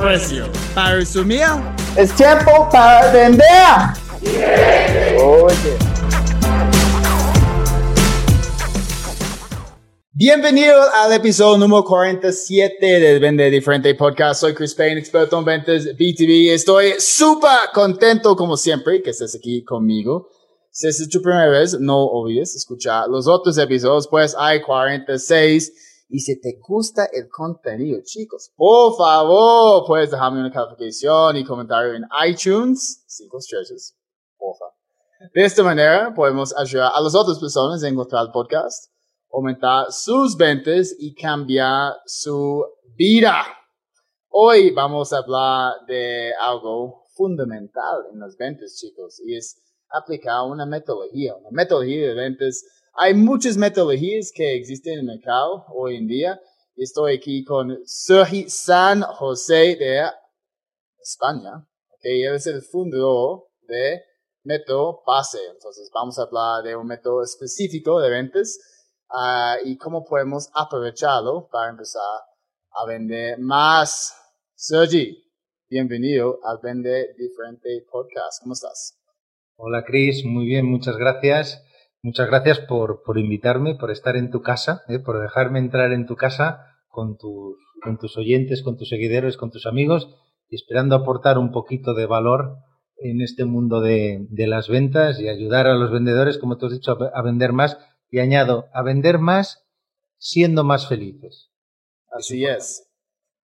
precio. Para resumir, Es tiempo para vender. Oye. bienvenido al episodio número 47 del Vende Diferente Podcast. Soy Chris Payne, experto en ventas B2B. Estoy súper contento como siempre que estés aquí conmigo. Si es tu primera vez, no olvides escuchar los otros episodios, pues hay 46. Y si te gusta el contenido, chicos, por favor, puedes dejarme una calificación y comentario en iTunes, cinco estrellas, por favor. De esta manera, podemos ayudar a las otras personas a encontrar el podcast, aumentar sus ventas y cambiar su vida. Hoy vamos a hablar de algo fundamental en las ventas, chicos, y es aplicar una metodología, una metodología de ventas hay muchas metodologías que existen en el mercado hoy en día. Estoy aquí con Sergi San José de España. Okay, él es el fundador de Método Pase. Entonces vamos a hablar de un método específico de ventas uh, y cómo podemos aprovecharlo para empezar a vender más. Sergi, bienvenido al Vende Diferente Podcast. ¿Cómo estás? Hola Chris, muy bien, muchas gracias. Muchas gracias por, por invitarme, por estar en tu casa, ¿eh? por dejarme entrar en tu casa con tus, con tus oyentes, con tus seguidores, con tus amigos esperando aportar un poquito de valor en este mundo de, de las ventas y ayudar a los vendedores, como tú has dicho, a, a vender más y añado, a vender más siendo más felices. Así es.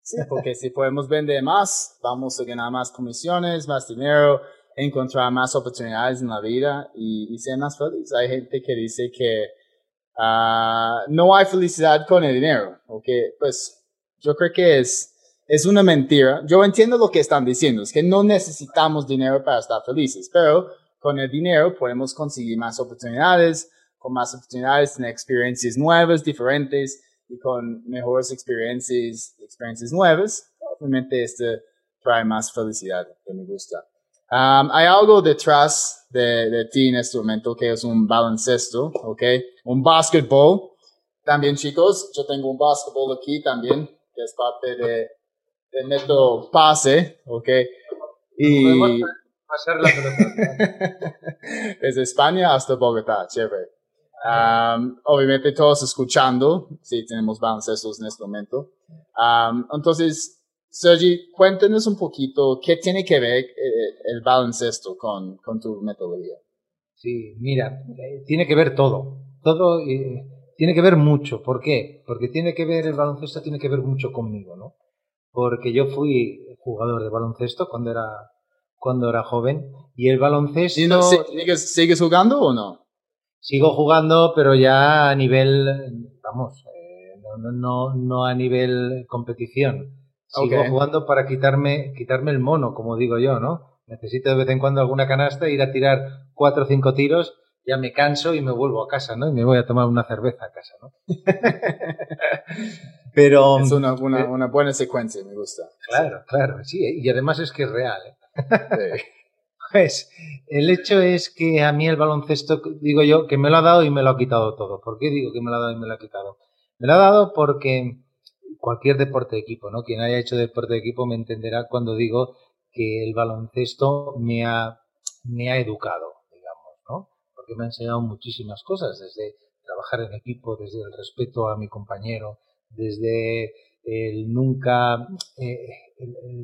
Sí, porque si podemos vender más, vamos a ganar más comisiones, más dinero, encontrar más oportunidades en la vida y, y ser más feliz. Hay gente que dice que uh, no hay felicidad con el dinero, ¿ok? Pues yo creo que es, es una mentira. Yo entiendo lo que están diciendo, es que no necesitamos dinero para estar felices, pero con el dinero podemos conseguir más oportunidades, con más oportunidades tener experiencias nuevas, diferentes y con mejores experiencias, experiencias nuevas. Obviamente esto trae más felicidad, que me gusta. Um, hay algo detrás de, de, ti en este momento que es un baloncesto, ¿ok? Un basketball. También, chicos, yo tengo un basketball aquí también, que es parte de, de método pase, ¿ok? Y... Pasar la pelota. Desde España hasta Bogotá, chévere. Um, obviamente todos escuchando, sí, tenemos baloncestos en este momento. Um, entonces, Sergi, cuéntanos un poquito qué tiene que ver el baloncesto con, con tu metodología. Sí, mira, tiene que ver todo. Todo eh, tiene que ver mucho. ¿Por qué? Porque tiene que ver, el baloncesto tiene que ver mucho conmigo, ¿no? Porque yo fui jugador de baloncesto cuando era, cuando era joven y el baloncesto... ¿Y no, ¿sigues, ¿Sigues jugando o no? Sigo jugando, pero ya a nivel, vamos, eh, no, no, no a nivel competición Sigo okay. jugando para quitarme, quitarme el mono, como digo yo, ¿no? Necesito de vez en cuando alguna canasta, ir a tirar cuatro o cinco tiros, ya me canso y me vuelvo a casa, ¿no? Y me voy a tomar una cerveza a casa, ¿no? Pero... Es una, una, una, buena secuencia, me gusta. Claro, sí. claro, sí, y además es que es real, ¿eh? Sí. Pues el hecho es que a mí el baloncesto, digo yo, que me lo ha dado y me lo ha quitado todo. ¿Por qué digo que me lo ha dado y me lo ha quitado? Me lo ha dado porque cualquier deporte de equipo, ¿no? Quien haya hecho deporte de equipo me entenderá cuando digo que el baloncesto me ha, me ha educado, digamos, ¿no? Porque me ha enseñado muchísimas cosas, desde trabajar en equipo, desde el respeto a mi compañero, desde el nunca... Eh,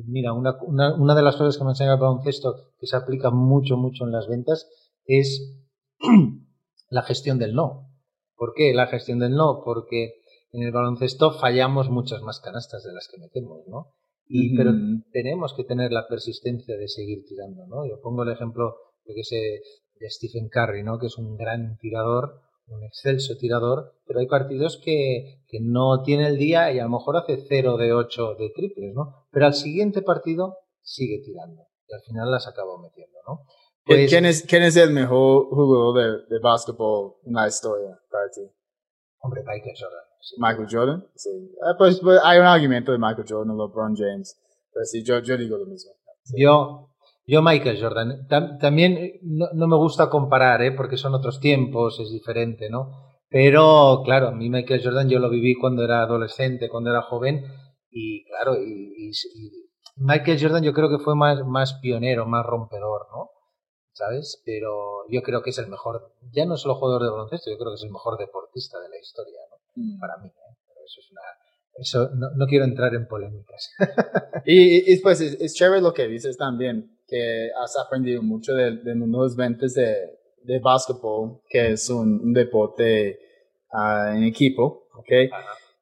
mira, una, una, una, de las cosas que me ha enseñado el baloncesto, que se aplica mucho, mucho en las ventas, es la gestión del no. ¿Por qué la gestión del no? Porque en el baloncesto fallamos muchas más canastas de las que metemos, ¿no? Y, mm. Pero tenemos que tener la persistencia de seguir tirando, ¿no? Yo pongo el ejemplo, yo que sé, de Stephen Curry, ¿no? Que es un gran tirador, un excelso tirador, pero hay partidos que, que no tiene el día y a lo mejor hace 0 de 8 de triples, ¿no? Pero al siguiente partido sigue tirando y al final las acaba metiendo, ¿no? Pues, ¿Quién, es, ¿Quién es el mejor jugador de, de básquetbol en la historia para ti? Hombre, Michael Jordan. Michael Jordan, sí. Ah, pues, pues, hay un argumento de Michael Jordan, LeBron James. Pero sí, yo, yo digo lo mismo. Yo, yo Michael Jordan. también no, no, me gusta comparar, ¿eh? porque son otros tiempos, es diferente, ¿no? Pero, claro, a mí Michael Jordan yo lo viví cuando era adolescente, cuando era joven, y claro, y, y Michael Jordan yo creo que fue más, más pionero, más rompedor, ¿no? ¿Sabes? Pero yo creo que es el mejor, ya no solo jugador de baloncesto, yo creo que es el mejor deportista de la historia, ¿no? Mm. Para mí, ¿eh? Pero eso es una... Eso, no, no quiero entrar en polémicas. y, y, pues es, chévere lo que dices también, que has aprendido mucho de, de los 20 de, de básquetbol, que es un, deporte uh, en equipo, ¿ok?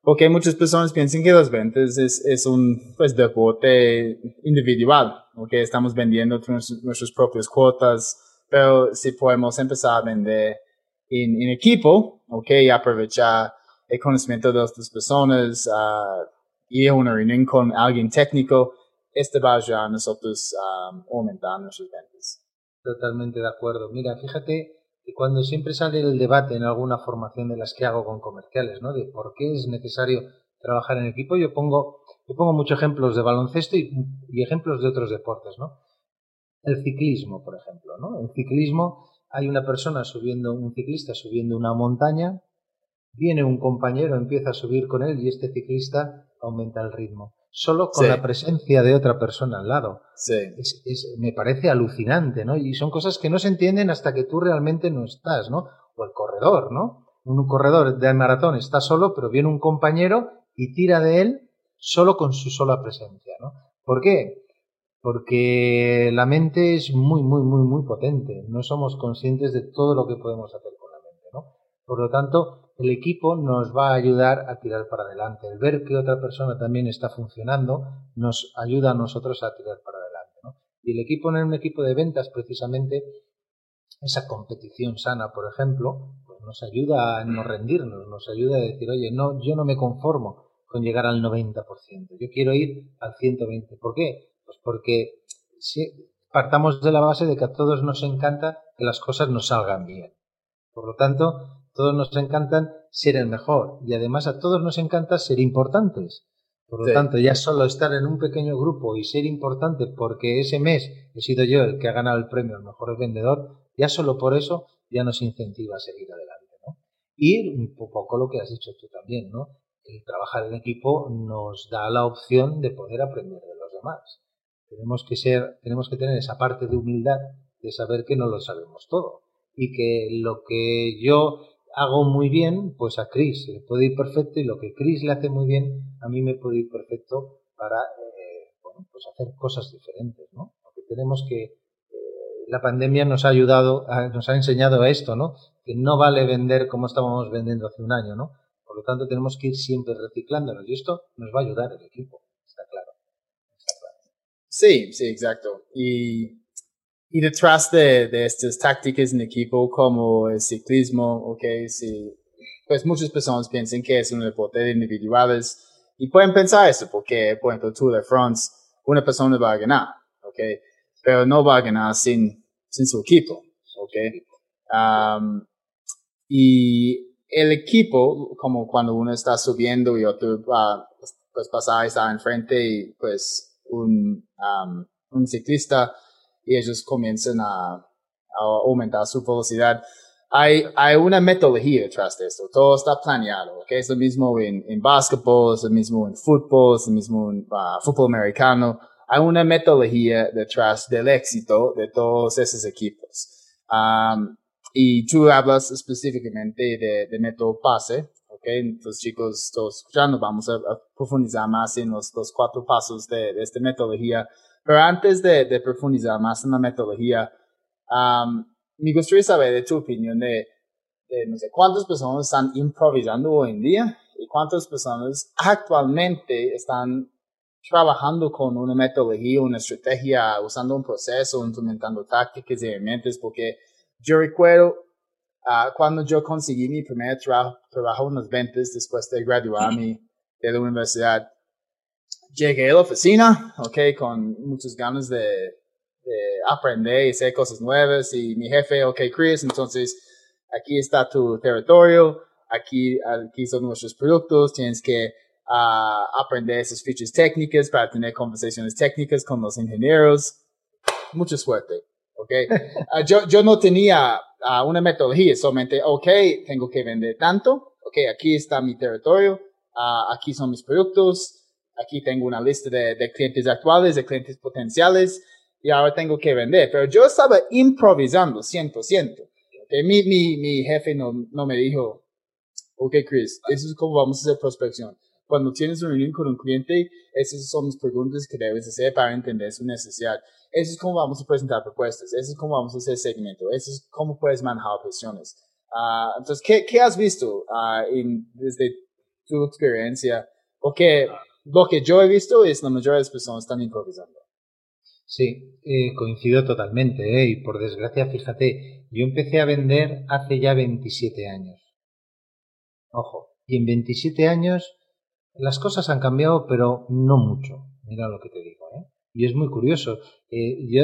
Porque muchas personas piensan que los ventas es, es un pues, deporte individual, que estamos vendiendo nuestras propias cuotas, pero si podemos empezar a vender en, en equipo, ¿ok? y aprovechar el conocimiento de otras personas, uh, ir a una reunión con alguien técnico, este va a ayudar a nosotros a aumentar nuestras ventas. Totalmente de acuerdo. Mira, fíjate y cuando siempre sale el debate en alguna formación de las que hago con comerciales, ¿no? De por qué es necesario trabajar en equipo, yo pongo, yo pongo muchos ejemplos de baloncesto y, ejemplos de otros deportes, ¿no? El ciclismo, por ejemplo, ¿no? En ciclismo hay una persona subiendo, un ciclista subiendo una montaña, viene un compañero, empieza a subir con él y este ciclista aumenta el ritmo solo con la presencia de otra persona al lado. Sí. Es, me parece alucinante, ¿no? Y son cosas que no se entienden hasta que tú realmente no estás, ¿no? O el corredor, ¿no? Un corredor de maratón está solo, pero viene un compañero y tira de él solo con su sola presencia, ¿no? ¿Por qué? Porque la mente es muy, muy, muy, muy potente. No somos conscientes de todo lo que podemos hacer con la mente, ¿no? Por lo tanto, el equipo nos va a ayudar a tirar para adelante. El ver que otra persona también está funcionando nos ayuda a nosotros a tirar para adelante. Y el equipo en un equipo de ventas, precisamente, esa competición sana, por ejemplo, pues nos ayuda a no rendirnos, nos ayuda a decir, oye, no, yo no me conformo con llegar al 90%, yo quiero ir al 120%. ¿Por qué? Pues porque si partamos de la base de que a todos nos encanta que las cosas nos salgan bien. Por lo tanto, todos nos encantan ser el mejor y además a todos nos encanta ser importantes. Por lo tanto, ya solo estar en un pequeño grupo y ser importante porque ese mes he sido yo el que ha ganado el premio al mejor vendedor, ya solo por eso ya nos incentiva a seguir adelante. ¿no? Y un poco lo que has dicho tú también, ¿no? El trabajar en equipo nos da la opción de poder aprender de los demás. Tenemos que ser, tenemos que tener esa parte de humildad de saber que no lo sabemos todo y que lo que yo hago muy bien, pues a Chris le puede ir perfecto y lo que Chris le hace muy bien, a mí me puede ir perfecto para eh, bueno, pues hacer cosas diferentes, ¿no? Porque tenemos que eh, la pandemia nos ha ayudado, nos ha enseñado a esto, ¿no? Que no vale vender como estábamos vendiendo hace un año, ¿no? Por lo tanto, tenemos que ir siempre reciclándonos y esto nos va a ayudar el equipo, está claro. Está claro. Sí, sí, exacto. Y y detrás de, de, estas tácticas en equipo como el ciclismo, ok, sí, pues muchas personas piensan que es un deporte de individuales y pueden pensar eso porque, por ejemplo, Tour de France, una persona va a ganar, ok, pero no va a ganar sin, sin su equipo, ok. Um, y el equipo, como cuando uno está subiendo y otro va, pues pasar, está enfrente y pues un, um, un ciclista y ellos comienzan a, aumentar su velocidad. Hay, hay una metodología detrás de esto. Todo está planeado. ¿okay? Es lo mismo en, en básquetbol, es lo mismo en fútbol, es lo mismo en uh, fútbol americano. Hay una metodología detrás del éxito de todos esos equipos. Um, y tú hablas específicamente de, de método pase. Okay, los chicos, todos escuchando, vamos a, profundizar más en los, los cuatro pasos de, de esta metodología pero antes de, de profundizar más en la metodología, um, me gustaría saber de tu opinión de, de, no sé, cuántas personas están improvisando hoy en día y cuántas personas actualmente están trabajando con una metodología, una estrategia, usando un proceso, implementando tácticas y herramientas, porque yo recuerdo ah, cuando yo conseguí mi primer trabajo, trabajo en las ventas después de graduarme de la universidad, llegué a la oficina, ok, con muchas ganas de, de aprender y hacer cosas nuevas y mi jefe, ok, Chris, entonces aquí está tu territorio, aquí, aquí son nuestros productos, tienes que uh, aprender esas fichas técnicas para tener conversaciones técnicas con los ingenieros. Mucha suerte, ¿ok? Uh, yo, yo no tenía uh, una metodología, solamente, ok, tengo que vender tanto, ok, aquí está mi territorio, aquí son mis productos, aquí tengo una lista de, de clientes actuales, de clientes potenciales, y ahora tengo que vender. Pero yo estaba improvisando 100%. Okay, mi, mi, mi jefe no, no me dijo, ok, Chris, eso es como vamos a hacer prospección. Cuando tienes una reunión con un cliente, esas son las preguntas que debes hacer para entender su necesidad. Eso es como vamos a presentar propuestas. Eso es como vamos a hacer segmento. Eso es cómo puedes manejar operaciones. Uh, entonces, ¿qué, ¿qué, has visto uh, en, desde tu experiencia? Porque lo que yo he visto es la mayoría de las personas están improvisando. Sí, eh, coincido totalmente. Eh, y por desgracia, fíjate, yo empecé a vender hace ya 27 años. Ojo, y en 27 años las cosas han cambiado, pero no mucho. Mira lo que te digo. ¿eh? Y es muy curioso. Eh, yo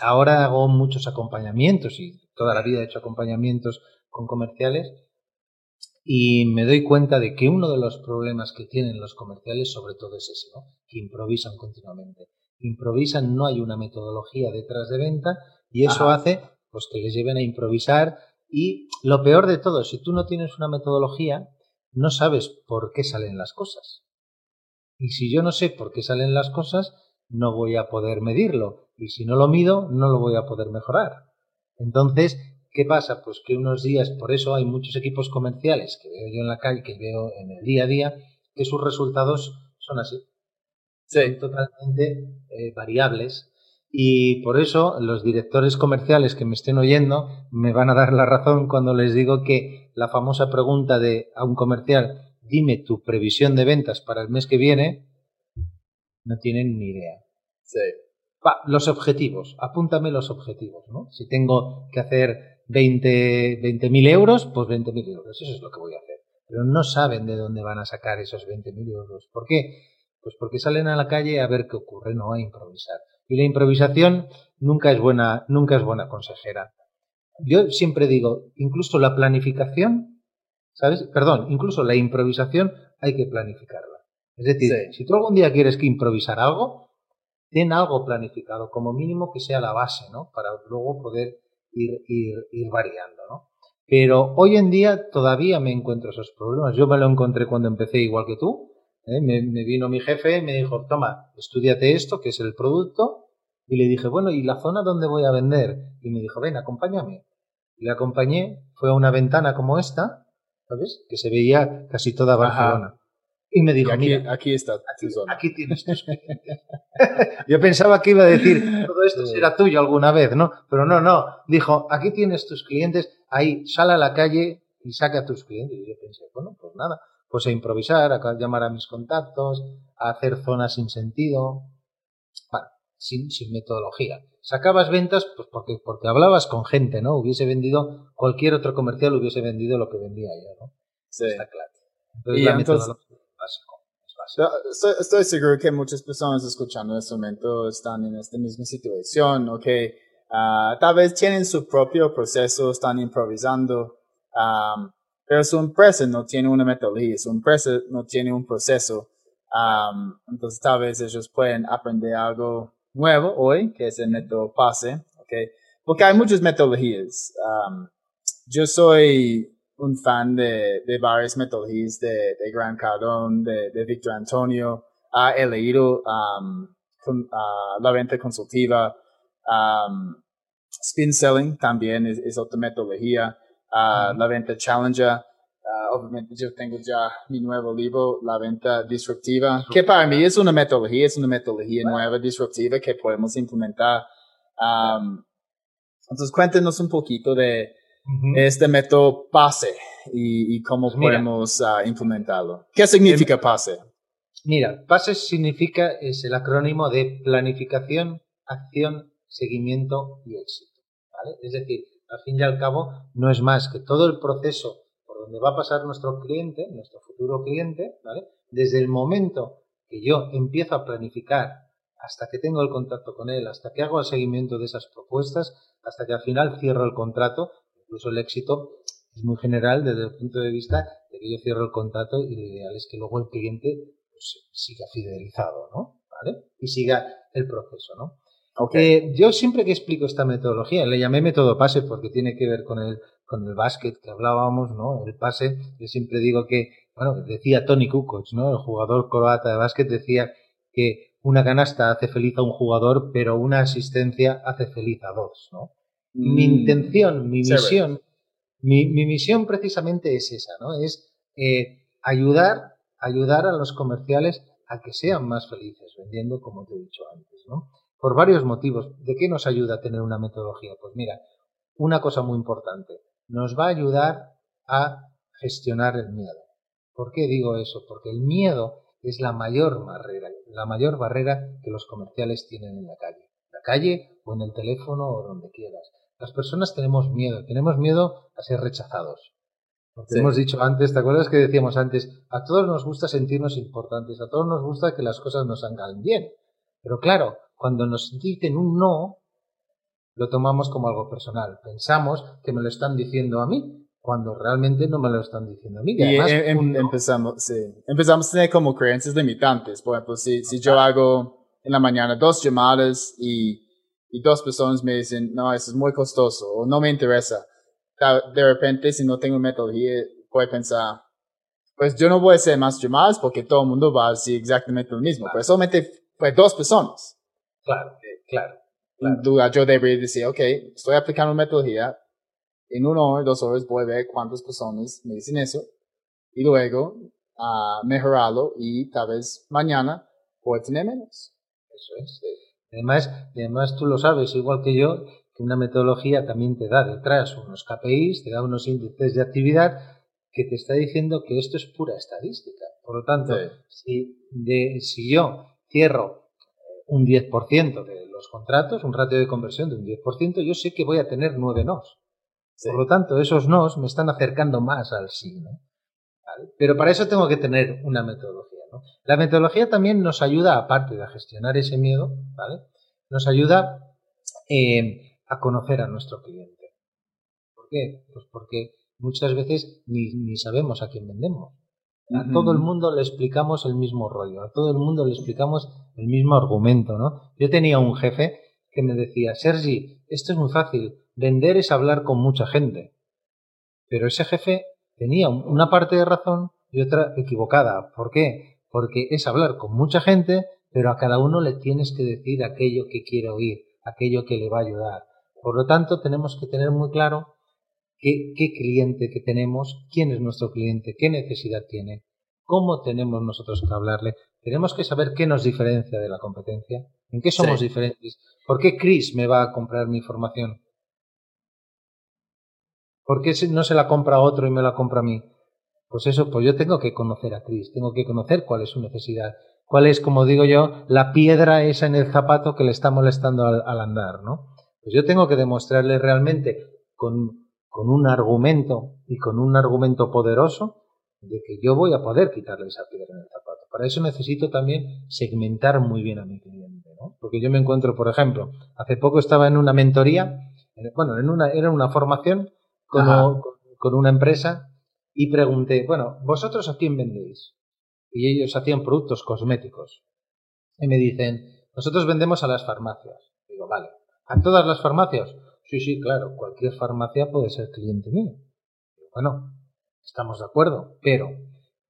ahora hago muchos acompañamientos y toda la vida he hecho acompañamientos con comerciales y me doy cuenta de que uno de los problemas que tienen los comerciales sobre todo es ese, ¿no? que improvisan continuamente. Improvisan, no hay una metodología detrás de venta y eso hace pues que les lleven a improvisar y lo peor de todo, si tú no tienes una metodología, no sabes por qué salen las cosas. Y si yo no sé por qué salen las cosas, no voy a poder medirlo. Y si no lo mido, no lo voy a poder mejorar. Entonces, ¿qué pasa? Pues que unos días, por eso hay muchos equipos comerciales que veo yo en la calle, que veo en el día a día, que sus resultados son así. Son totalmente eh, variables y por eso los directores comerciales que me estén oyendo me van a dar la razón cuando les digo que la famosa pregunta de a un comercial, dime tu previsión de ventas para el mes que viene, no tienen ni idea. Sí. los objetivos, apúntame los objetivos, ¿no? Si tengo que hacer 20 mil euros, pues 20.000 euros, eso es lo que voy a hacer. Pero no saben de dónde van a sacar esos 20.000 euros. ¿Por qué? Pues porque salen a la calle a ver qué ocurre, no a improvisar. Y la improvisación nunca es buena, nunca es buena consejera. Yo siempre digo, incluso la planificación, ¿sabes? Perdón, incluso la improvisación hay que planificarla. Es decir, si tú algún día quieres que improvisar algo, ten algo planificado, como mínimo que sea la base, ¿no? Para luego poder ir, ir, ir variando, ¿no? Pero hoy en día todavía me encuentro esos problemas. Yo me lo encontré cuando empecé igual que tú, ¿eh? Me, vino mi jefe y me dijo, toma, estudiate esto, que es el producto. Y le dije, bueno, ¿y la zona donde voy a vender? Y me dijo, ven, acompáñame. Y le acompañé, fue a una ventana como esta, ¿sabes? Que se veía casi toda Barcelona. Y me dijo, aquí, mira, aquí está aquí, aquí tienes tus Yo pensaba que iba a decir, todo esto será tuyo alguna vez, ¿no? Pero no, no. Dijo, aquí tienes tus clientes, ahí, sal a la calle y saca a tus clientes. Y yo pensé, bueno, pues nada pues a improvisar, a llamar a mis contactos, a hacer zonas sin sentido, bueno, sin, sin metodología. Sacabas ventas pues porque, porque hablabas con gente, ¿no? Hubiese vendido, cualquier otro comercial hubiese vendido lo que vendía yo, ¿no? Sí. Está claro. Entonces, la metodología es básico. Estoy, estoy, seguro que muchas personas escuchando en este momento están en esta misma situación, ¿ok? Uh, tal vez tienen su propio proceso, están improvisando. Um, pero su empresa no tiene una metodología, su empresa no tiene un proceso. Um, entonces tal vez ellos pueden aprender algo nuevo hoy, que es el método PASE, okay? Porque hay muchas metodologías. Um, yo soy un fan de, de varias metodologías de, de Gran Cardón, de, de Victor Antonio. He leído um, con, uh, la venta consultiva. Um, spin selling también es, es otra metodología la venta Challenger. obviamente yo tengo ya mi nuevo libro, La venta disruptiva, que para mí es una metodología, es una metodología nueva, disruptiva que podemos implementar. entonces cuéntenos un poquito de este método PASE y, cómo pues podemos ah, implementarlo. ¿Qué significa PASE? Mira, PASE significa, es el acrónimo de planificación, acción, seguimiento y éxito. ¿vale? Es decir, al fin y al cabo no es más que todo el proceso por donde va a pasar nuestro cliente, nuestro futuro cliente, ¿vale? Desde el momento que yo empiezo a planificar hasta que tengo el contacto con él, hasta que hago el seguimiento de esas propuestas, hasta que al final cierro el contrato, incluso el éxito es muy general desde el punto de vista de que yo cierro el contrato y lo ideal es que luego el cliente pues, siga fidelizado, ¿no? ¿Vale? Y siga el proceso, ¿no? Eh, yo siempre que explico esta metodología, le llamé método pase porque tiene que ver con el, con el básquet que hablábamos, ¿no? El pase, yo siempre digo que, bueno, decía Tony Kukoc, ¿no? El jugador croata de básquet decía que una canasta hace feliz a un jugador, pero una asistencia hace feliz a dos, ¿no? Mi mm. intención, mi misión, mi, mi, misión precisamente es esa, ¿no? Es eh, ayudar, ayudar a los comerciales a que sean más felices vendiendo, como te he dicho antes, ¿no? por varios motivos. ¿De qué nos ayuda a tener una metodología? Pues mira, una cosa muy importante, nos va a ayudar a gestionar el miedo. ¿Por qué digo eso? Porque el miedo es la mayor barrera, la mayor barrera que los comerciales tienen en la calle. la calle o en el teléfono o donde quieras. Las personas tenemos miedo, tenemos miedo a ser rechazados. Porque hemos dicho antes, ¿te acuerdas que decíamos antes? A todos nos gusta sentirnos importantes, a todos nos gusta que las cosas nos salgan bien. Pero claro, cuando nos dicen un no, lo tomamos como algo personal. Pensamos que me lo están diciendo a mí, cuando realmente no me lo están diciendo a mí. Y, además, em, empezamos, sí, empezamos a tener como creencias limitantes. Por ejemplo, si, si yo hago en la mañana dos llamadas y, y dos personas me dicen, no, eso es muy costoso o no me interesa, de repente, si no tengo metodología, puedo pensar, pues yo no voy a hacer más llamadas porque todo el mundo va a decir exactamente lo mismo, pero solamente fue dos personas. Claro, claro. claro. Yo debería decir, ok, estoy aplicando metodología, en una hora, dos horas voy a ver cuántas personas me dicen eso, y luego uh, mejorarlo y tal vez mañana puedo tener menos. Eso es. Además, además tú lo sabes, igual que yo, que una metodología también te da detrás unos KPIs, te da unos índices de actividad que te está diciendo que esto es pura estadística. Por lo tanto, si, de, si yo cierro un 10% de los contratos, un ratio de conversión de un 10%, yo sé que voy a tener nueve nos. Por lo tanto, esos nos me están acercando más al sí. ¿no? Pero para eso tengo que tener una metodología. ¿No? La metodología también nos ayuda, aparte de gestionar ese miedo, ¿vale? nos ayuda eh, a conocer a nuestro cliente. ¿Por qué? Pues porque muchas veces ni, ni sabemos a quién vendemos. A todo el mundo le explicamos el mismo rollo, a todo el mundo le explicamos el mismo argumento, ¿no? Yo tenía un jefe que me decía, Sergi, esto es muy fácil, vender es hablar con mucha gente. Pero ese jefe tenía una parte de razón y otra equivocada. ¿Por qué? Porque es hablar con mucha gente, pero a cada uno le tienes que decir aquello que quiere oír, aquello que le va a ayudar. Por lo tanto, tenemos que tener muy claro qué, cliente que tenemos, quién es nuestro cliente, qué necesidad tiene, cómo tenemos nosotros que hablarle. Tenemos que saber qué nos diferencia de la competencia, en qué somos diferentes, por qué Chris me va a comprar mi información, por qué no se la compra a otro y me la compra a mí. Pues eso, pues yo tengo que conocer a Chris, tengo que conocer cuál es su necesidad, cuál es, como digo yo, la piedra esa en el zapato que le está molestando al, al andar, ¿no? Pues yo tengo que demostrarle realmente con con un argumento y con un argumento poderoso de que yo voy a poder quitarle esa piedra en el zapato. Para eso necesito también segmentar muy bien a mi cliente, ¿no? Porque yo me encuentro, por ejemplo, hace poco estaba en una mentoría, bueno, en una, era una formación con, con una empresa y pregunté, bueno, ¿vosotros a quién vendéis? Y ellos hacían productos cosméticos. Y me dicen, nosotros vendemos a las farmacias. Digo, vale, ¿a todas las farmacias? Sí, sí, claro, cualquier farmacia puede ser cliente mío. Bueno, estamos de acuerdo, pero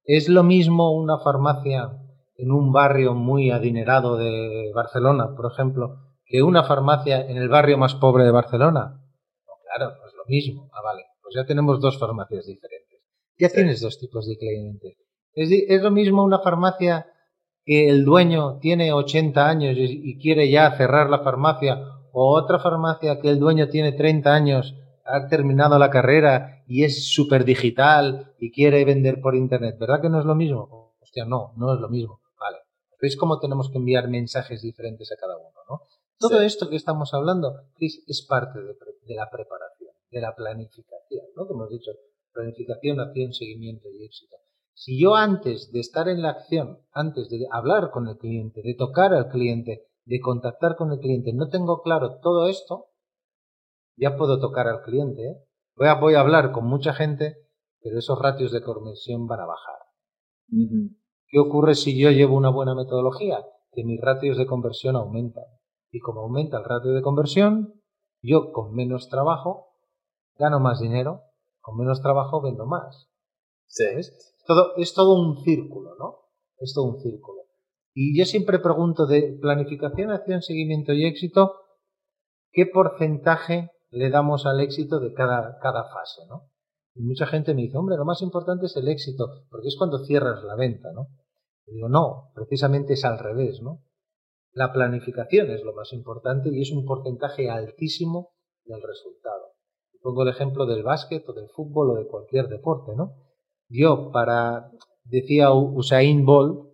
¿es lo mismo una farmacia en un barrio muy adinerado de Barcelona, por ejemplo, que una farmacia en el barrio más pobre de Barcelona? No, claro, es lo mismo. Ah, vale, pues ya tenemos dos farmacias diferentes. Ya tienes dos tipos de clientes. Es, es, lo mismo una farmacia que el dueño tiene 80 años y quiere ya cerrar la farmacia o otra farmacia que el dueño tiene 30 años, ha terminado la carrera y es súper digital y quiere vender por internet, ¿verdad que no es lo mismo? Hostia, no, no es lo mismo. Vale. ¿Veis cómo tenemos que enviar mensajes diferentes a cada uno, no? Todo esto que estamos hablando, es parte de, la preparación, de la planificación, ¿no? Que hemos dicho, planificación, acción, seguimiento y éxito. Si yo antes de estar en la acción, antes de hablar con el cliente, de tocar al cliente, de contactar con el cliente, no tengo claro todo esto, ya puedo tocar al cliente. ¿eh? Voy, a, voy a hablar con mucha gente, pero esos ratios de conversión van a bajar. ¿Qué ocurre si yo llevo una buena metodología? Que mis ratios de conversión aumentan. Y como aumenta el ratio de conversión, yo con menos trabajo gano más dinero, con menos trabajo vendo más. Sí. Todo, es todo un círculo, ¿no? Es todo un círculo. Y yo siempre pregunto de planificación, acción, seguimiento y éxito, ¿qué porcentaje le damos al éxito de cada, cada fase, ¿no? Y mucha gente me dice, hombre, lo más importante es el éxito, porque es cuando cierras la venta, ¿no? Y digo, no, precisamente es al revés, ¿no? La planificación es lo más importante y es un porcentaje altísimo del resultado. Pongo el ejemplo del básquet o del fútbol o de cualquier deporte, ¿no? Yo para, decía Usain Bolt,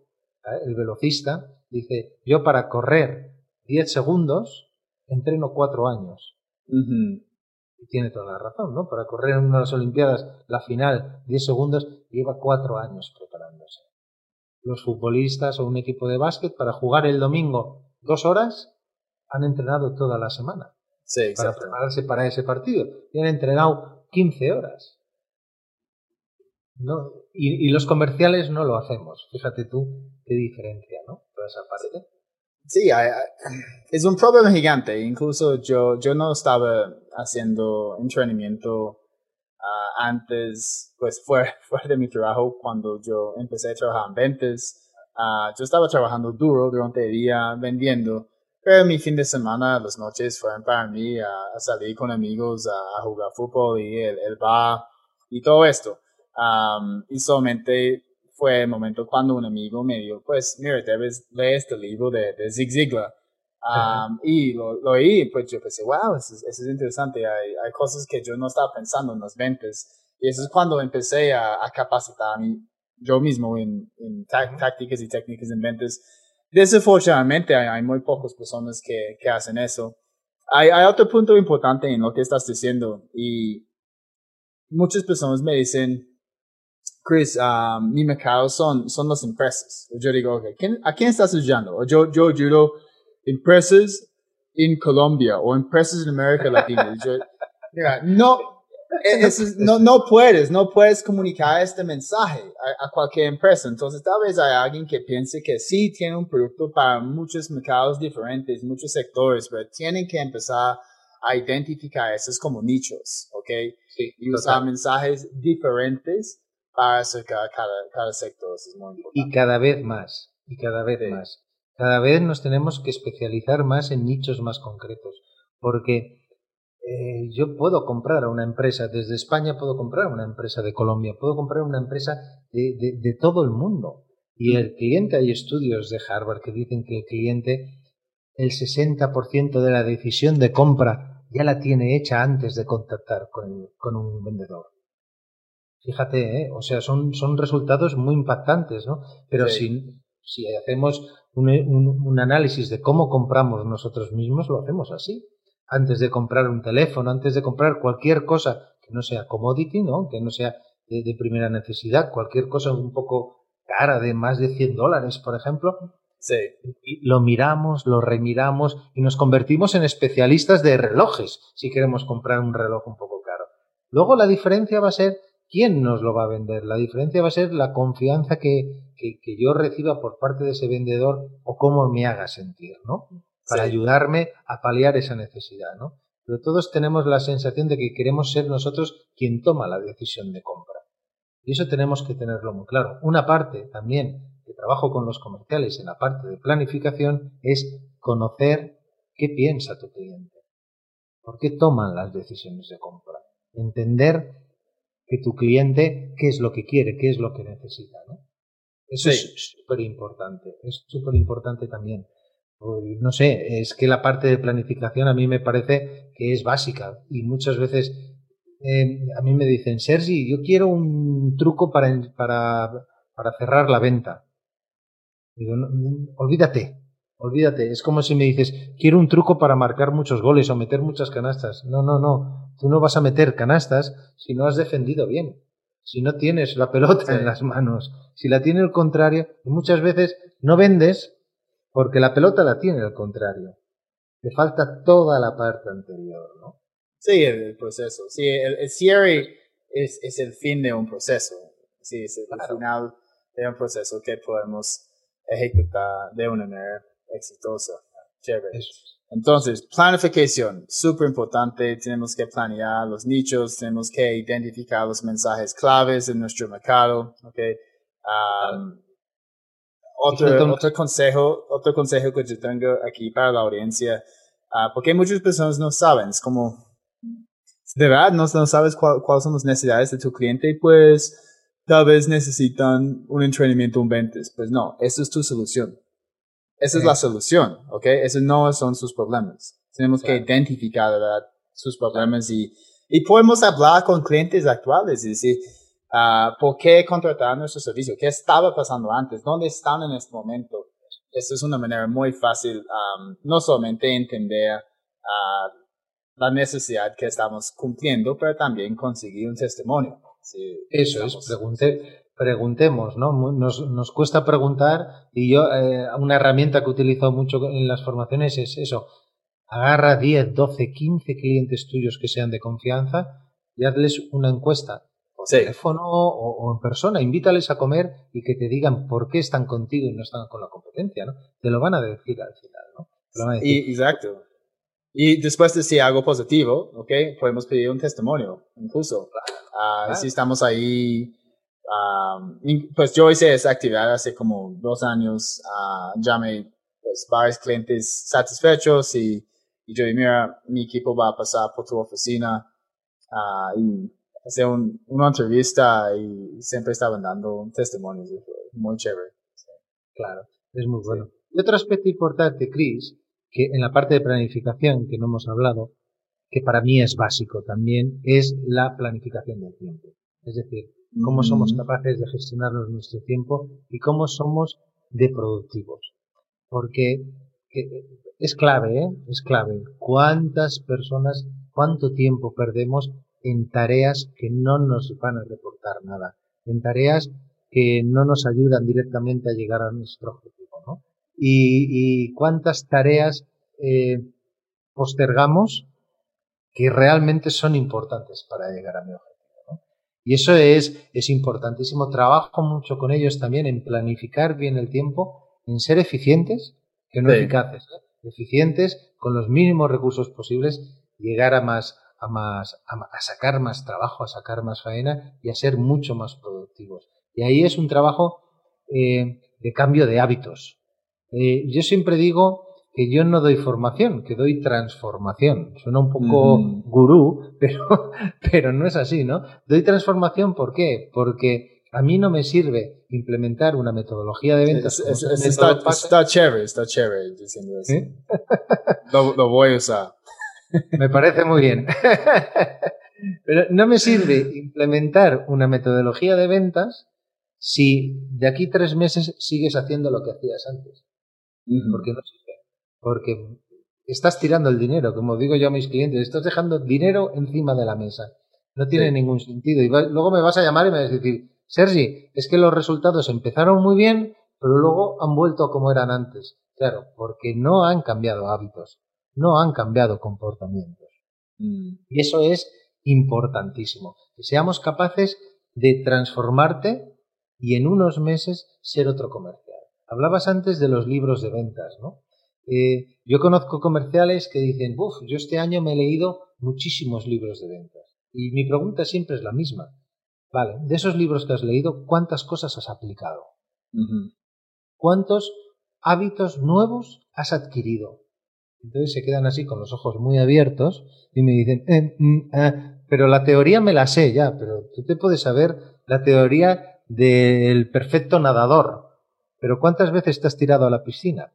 ¿eh? el velocista, dice, yo para correr 10 segundos entreno 4 años. Y tiene toda la razón, ¿no? Para correr en unas Olimpiadas la final 10 segundos lleva 4 años preparándose. Los futbolistas o un equipo de básquet para jugar el domingo dos horas han entrenado toda la semana. Sí, para prepararse para ese partido. Y han entrenado 15 horas. ¿no? Y, los comerciales no lo hacemos. Fíjate tú qué diferencia, ¿no? Toda esa parte. Sí, es un problema gigante. Incluso yo, yo no estaba haciendo entrenamiento ah, antes, pues fuera, fuera de mi trabajo, cuando yo empecé a trabajar en ventas. Ah, yo estaba trabajando duro durante el día vendiendo, pero mi fin de semana, las noches fueron para mí a, salir con amigos, a, jugar fútbol y el, el bar y todo esto. Um, y solamente fue el momento cuando un amigo me dijo, pues, mira, debes leer este libro de, de Zig Ziglar. Um, y lo, lo oí, pues yo pensé, wow, eso, es interesante. Hay, hay, cosas que yo no estaba pensando en las ventas. Y eso es cuando empecé a, a capacitarme yo mismo en, en tácticas y técnicas en ventas. Desafortunadamente hay, hay muy pocas personas que, que hacen eso. Hay, hay otro punto importante en lo que estás diciendo y muchas personas me dicen, Chris, um, mi mercado son, son las empresas. Yo digo, okay, ¿a quién estás ayudando? Yo, yo ayudo empresas en Colombia o empresas en América Latina. yo, no, eh, no, no puedes, no puedes comunicar este mensaje a, a, cualquier empresa. Entonces, tal vez hay alguien que piense que sí tiene un producto para muchos mercados diferentes, muchos sectores, pero tienen que empezar a identificar esos como nichos, ¿ok? Sí, y usar mensajes diferentes para acercar cada, cada sector. Eso es muy importante. Y cada vez más, y cada vez más. Cada vez nos tenemos que especializar más en nichos más concretos, porque eh, yo puedo comprar a una empresa, desde España puedo comprar a una empresa de Colombia, puedo comprar una empresa de, de, de todo el mundo. Y el cliente, hay estudios de Harvard que dicen que el cliente, el 60% de la decisión de compra ya la tiene hecha antes de contactar con, con un vendedor. Fíjate, ¿eh? o sea, son, son resultados muy impactantes, ¿no? Pero si, si hacemos un, un, análisis de cómo compramos nosotros mismos, lo hacemos así. Antes de comprar un teléfono, antes de comprar cualquier cosa que no sea commodity, ¿no? Que no sea de, de primera necesidad, cualquier cosa un poco cara, de más de 100 dólares, por ejemplo, Sí. Y lo miramos, lo remiramos y nos convertimos en especialistas de relojes si queremos comprar un reloj un poco caro. Luego la diferencia va a ser quién nos lo va a vender. La diferencia va a ser la confianza que, que, que yo reciba por parte de ese vendedor o cómo me haga sentir, ¿no? Para Sí. ayudarme a paliar esa necesidad, ¿no? Pero todos tenemos la sensación de que queremos ser nosotros quien toma la decisión de compra. Y eso tenemos que tenerlo muy claro. Una parte también que trabajo con los comerciales en la parte de planificación es conocer qué piensa tu cliente. ¿Por qué toman las decisiones de compra? Entender que tu cliente qué es lo que quiere, qué es lo que necesita. ¿no? Eso Sí. es súper importante. Es súper importante también. Pues, No sé, es que la parte de planificación a mí me parece que es básica y muchas veces eh, a mí me dicen, Sergi, yo quiero un truco para, para, para cerrar la venta. Digo, no, olvídate, Olvídate, es como si me dices, quiero un truco para marcar muchos goles o meter muchas canastas. No, no, no. Tú no vas a meter canastas si no has defendido bien, si no tienes la pelota en las manos, si la tiene el contrario. Y muchas veces no vendes porque la pelota la tiene el contrario. Te falta toda la parte anterior, ¿no? Sí, el, proceso. Sí, el, cierre es, es, el fin de un proceso. Sí, es el final de un proceso que podemos ejecutar de una manera exitosa. Chévere. Entonces, planificación, súper importante. Tenemos que planear los nichos, tenemos que identificar los mensajes claves en nuestro mercado. Okay. Um, otro, otro consejo, otro consejo que yo tengo aquí para la audiencia, uh, porque muchas personas no saben, es como, de verdad no, no sabes cuáles son las necesidades de tu cliente, pues tal vez necesitan un entrenamiento en ventas. Pues no, esa es tu solución. Esa es la solución, ¿ok? Esos no son sus problemas. Tenemos que identificar ¿verdad? sus problemas y, y podemos hablar con clientes actuales y decir, uh, ¿por qué contratar nuestro servicio? ¿Qué estaba pasando antes? ¿Dónde están en este momento? Esa es una manera muy fácil, um, no solamente entender uh, la necesidad que estamos cumpliendo, pero también conseguir un testimonio. Eso es, pregunté, preguntemos, ¿no? Nos, nos cuesta preguntar y yo, eh, una herramienta que utilizo mucho en las formaciones es eso. Agarra 10, 12, 15 clientes tuyos que sean de confianza y hazles una encuesta por teléfono o, en persona, invítales a comer y que te digan por qué están contigo y no están con la competencia, ¿no? Te lo van a decir al final, ¿no? Y, exacto. Y después de si algo positivo, ¿ok? Podemos pedir un testimonio, incluso. Uh, Si estamos ahí, pues yo hice esa actividad hace como dos años, uh, llamé pues, varios clientes satisfechos y, y yo dije, mira, mi equipo va a pasar por tu oficina uh, y hacer un, una entrevista y siempre estaban dando testimonios, muy chévere. Claro, es muy bueno. Y otro aspecto importante, Chris, que en la parte de planificación que no hemos hablado, que para mí es básico también, es la planificación del tiempo. Es decir, cómo somos capaces de gestionarnos nuestro tiempo y cómo somos de productivos. Porque es clave, ¿eh? Es clave. ¿Cuántas personas, cuánto tiempo perdemos en tareas que no nos van a reportar nada? En tareas que no nos ayudan directamente a llegar a nuestro objetivo, ¿no? y, cuántas tareas eh, postergamos que realmente son importantes para llegar a mi objetivo. Y eso es, es importantísimo. Trabajo mucho con ellos también en planificar bien el tiempo, en ser eficientes, que no eficaces, ¿eh? eficientes con los mínimos recursos posibles, llegar a más, a más, a, sacar más trabajo, a sacar más faena y a ser mucho más productivos. Y ahí es un trabajo eh, de cambio de hábitos. Eh, yo siempre digo que yo no doy formación, que doy transformación. Suena un poco gurú, pero, pero no es así, ¿no? Doy transformación, ¿por qué? Porque a mí no me sirve implementar una metodología de ventas. está, chévere, está chévere diciendo eso. lo, voy a usar. Me parece muy bien. Pero no me sirve implementar una metodología de ventas si de aquí tres meses sigues haciendo lo que hacías antes porque no sirve. Porque estás tirando el dinero, como digo yo a mis clientes, estás dejando dinero encima de la mesa. No tiene ningún sentido. Y luego me vas a llamar y me vas a decir, Sergi, es que los resultados empezaron muy bien, pero luego han vuelto a como eran antes. Claro, porque no han cambiado hábitos, no han cambiado comportamientos. Mm. Y eso es importantísimo. Que seamos capaces de transformarte y en unos meses ser otro comercial. Hablabas antes de los libros de ventas, ¿no? Eh, yo conozco comerciales que dicen, uff, yo este año me he leído muchísimos libros de ventas. Y mi pregunta siempre es la misma. Vale, de esos libros que has leído, ¿cuántas cosas has aplicado? ¿Cuántos hábitos nuevos has adquirido? Entonces se quedan así con los ojos muy abiertos y me dicen, eh, mm, ah, pero la teoría me la sé ya, pero tú te puedes saber la teoría del perfecto nadador, pero ¿cuántas veces te has tirado a la piscina?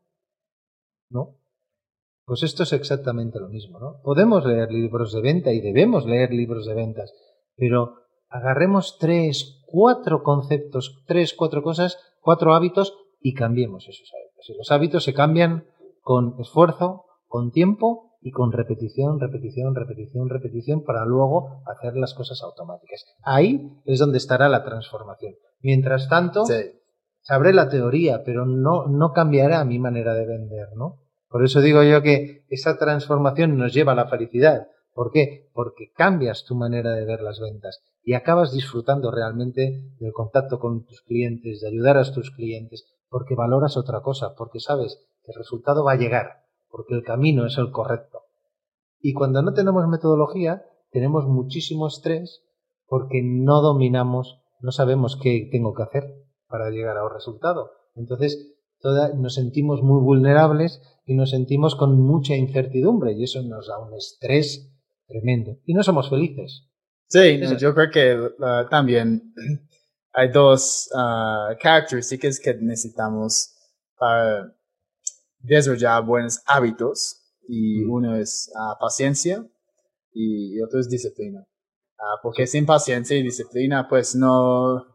¿No? Pues esto es exactamente lo mismo, ¿no? Podemos leer libros de venta y debemos leer libros de ventas, pero agarremos tres, cuatro conceptos, tres, cuatro cosas, cuatro hábitos y cambiemos esos hábitos. Y los hábitos se cambian con esfuerzo, con tiempo y con repetición, repetición, repetición, repetición para luego hacer las cosas automáticas. Ahí es donde estará la transformación. Mientras tanto, sabré la teoría, pero no, no cambiará mi manera de vender, ¿no? Por eso digo yo que esa transformación nos lleva a la felicidad. ¿Por qué? Porque cambias tu manera de ver las ventas y acabas disfrutando realmente del contacto con tus clientes, de ayudar a tus clientes, porque valoras otra cosa, porque sabes que el resultado va a llegar, porque el camino es el correcto. Y cuando no tenemos metodología, tenemos muchísimo estrés porque no dominamos, no sabemos qué tengo que hacer para llegar a un resultado. Entonces, nos sentimos muy vulnerables y nos sentimos con mucha incertidumbre y eso nos da un estrés tremendo. Y no somos felices. Sí, yo creo que uh, también hay dos uh, características que necesitamos para desarrollar buenos hábitos y uno es uh, paciencia y otro es disciplina. porque sin paciencia y disciplina, pues no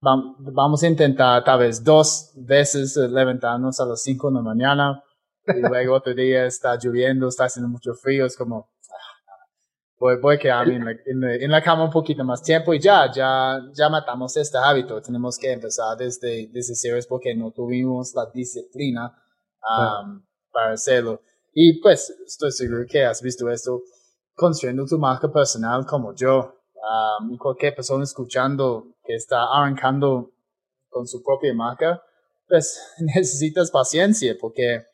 vamos a intentar tal vez dos veces levantarnos a las cinco de la mañana y luego otro día está lloviendo, está haciendo mucho frío, es como voy, voy a quedarme en la, cama un poquito más tiempo y ya, ya, ya matamos este hábito. Tenemos que empezar desde, desde cero porque no tuvimos la disciplina um, para hacerlo. Y pues estoy seguro que has visto esto construyendo tu marca personal como yo. Um, y cualquier persona escuchando que está arrancando con su propia marca, pues necesitas paciencia porque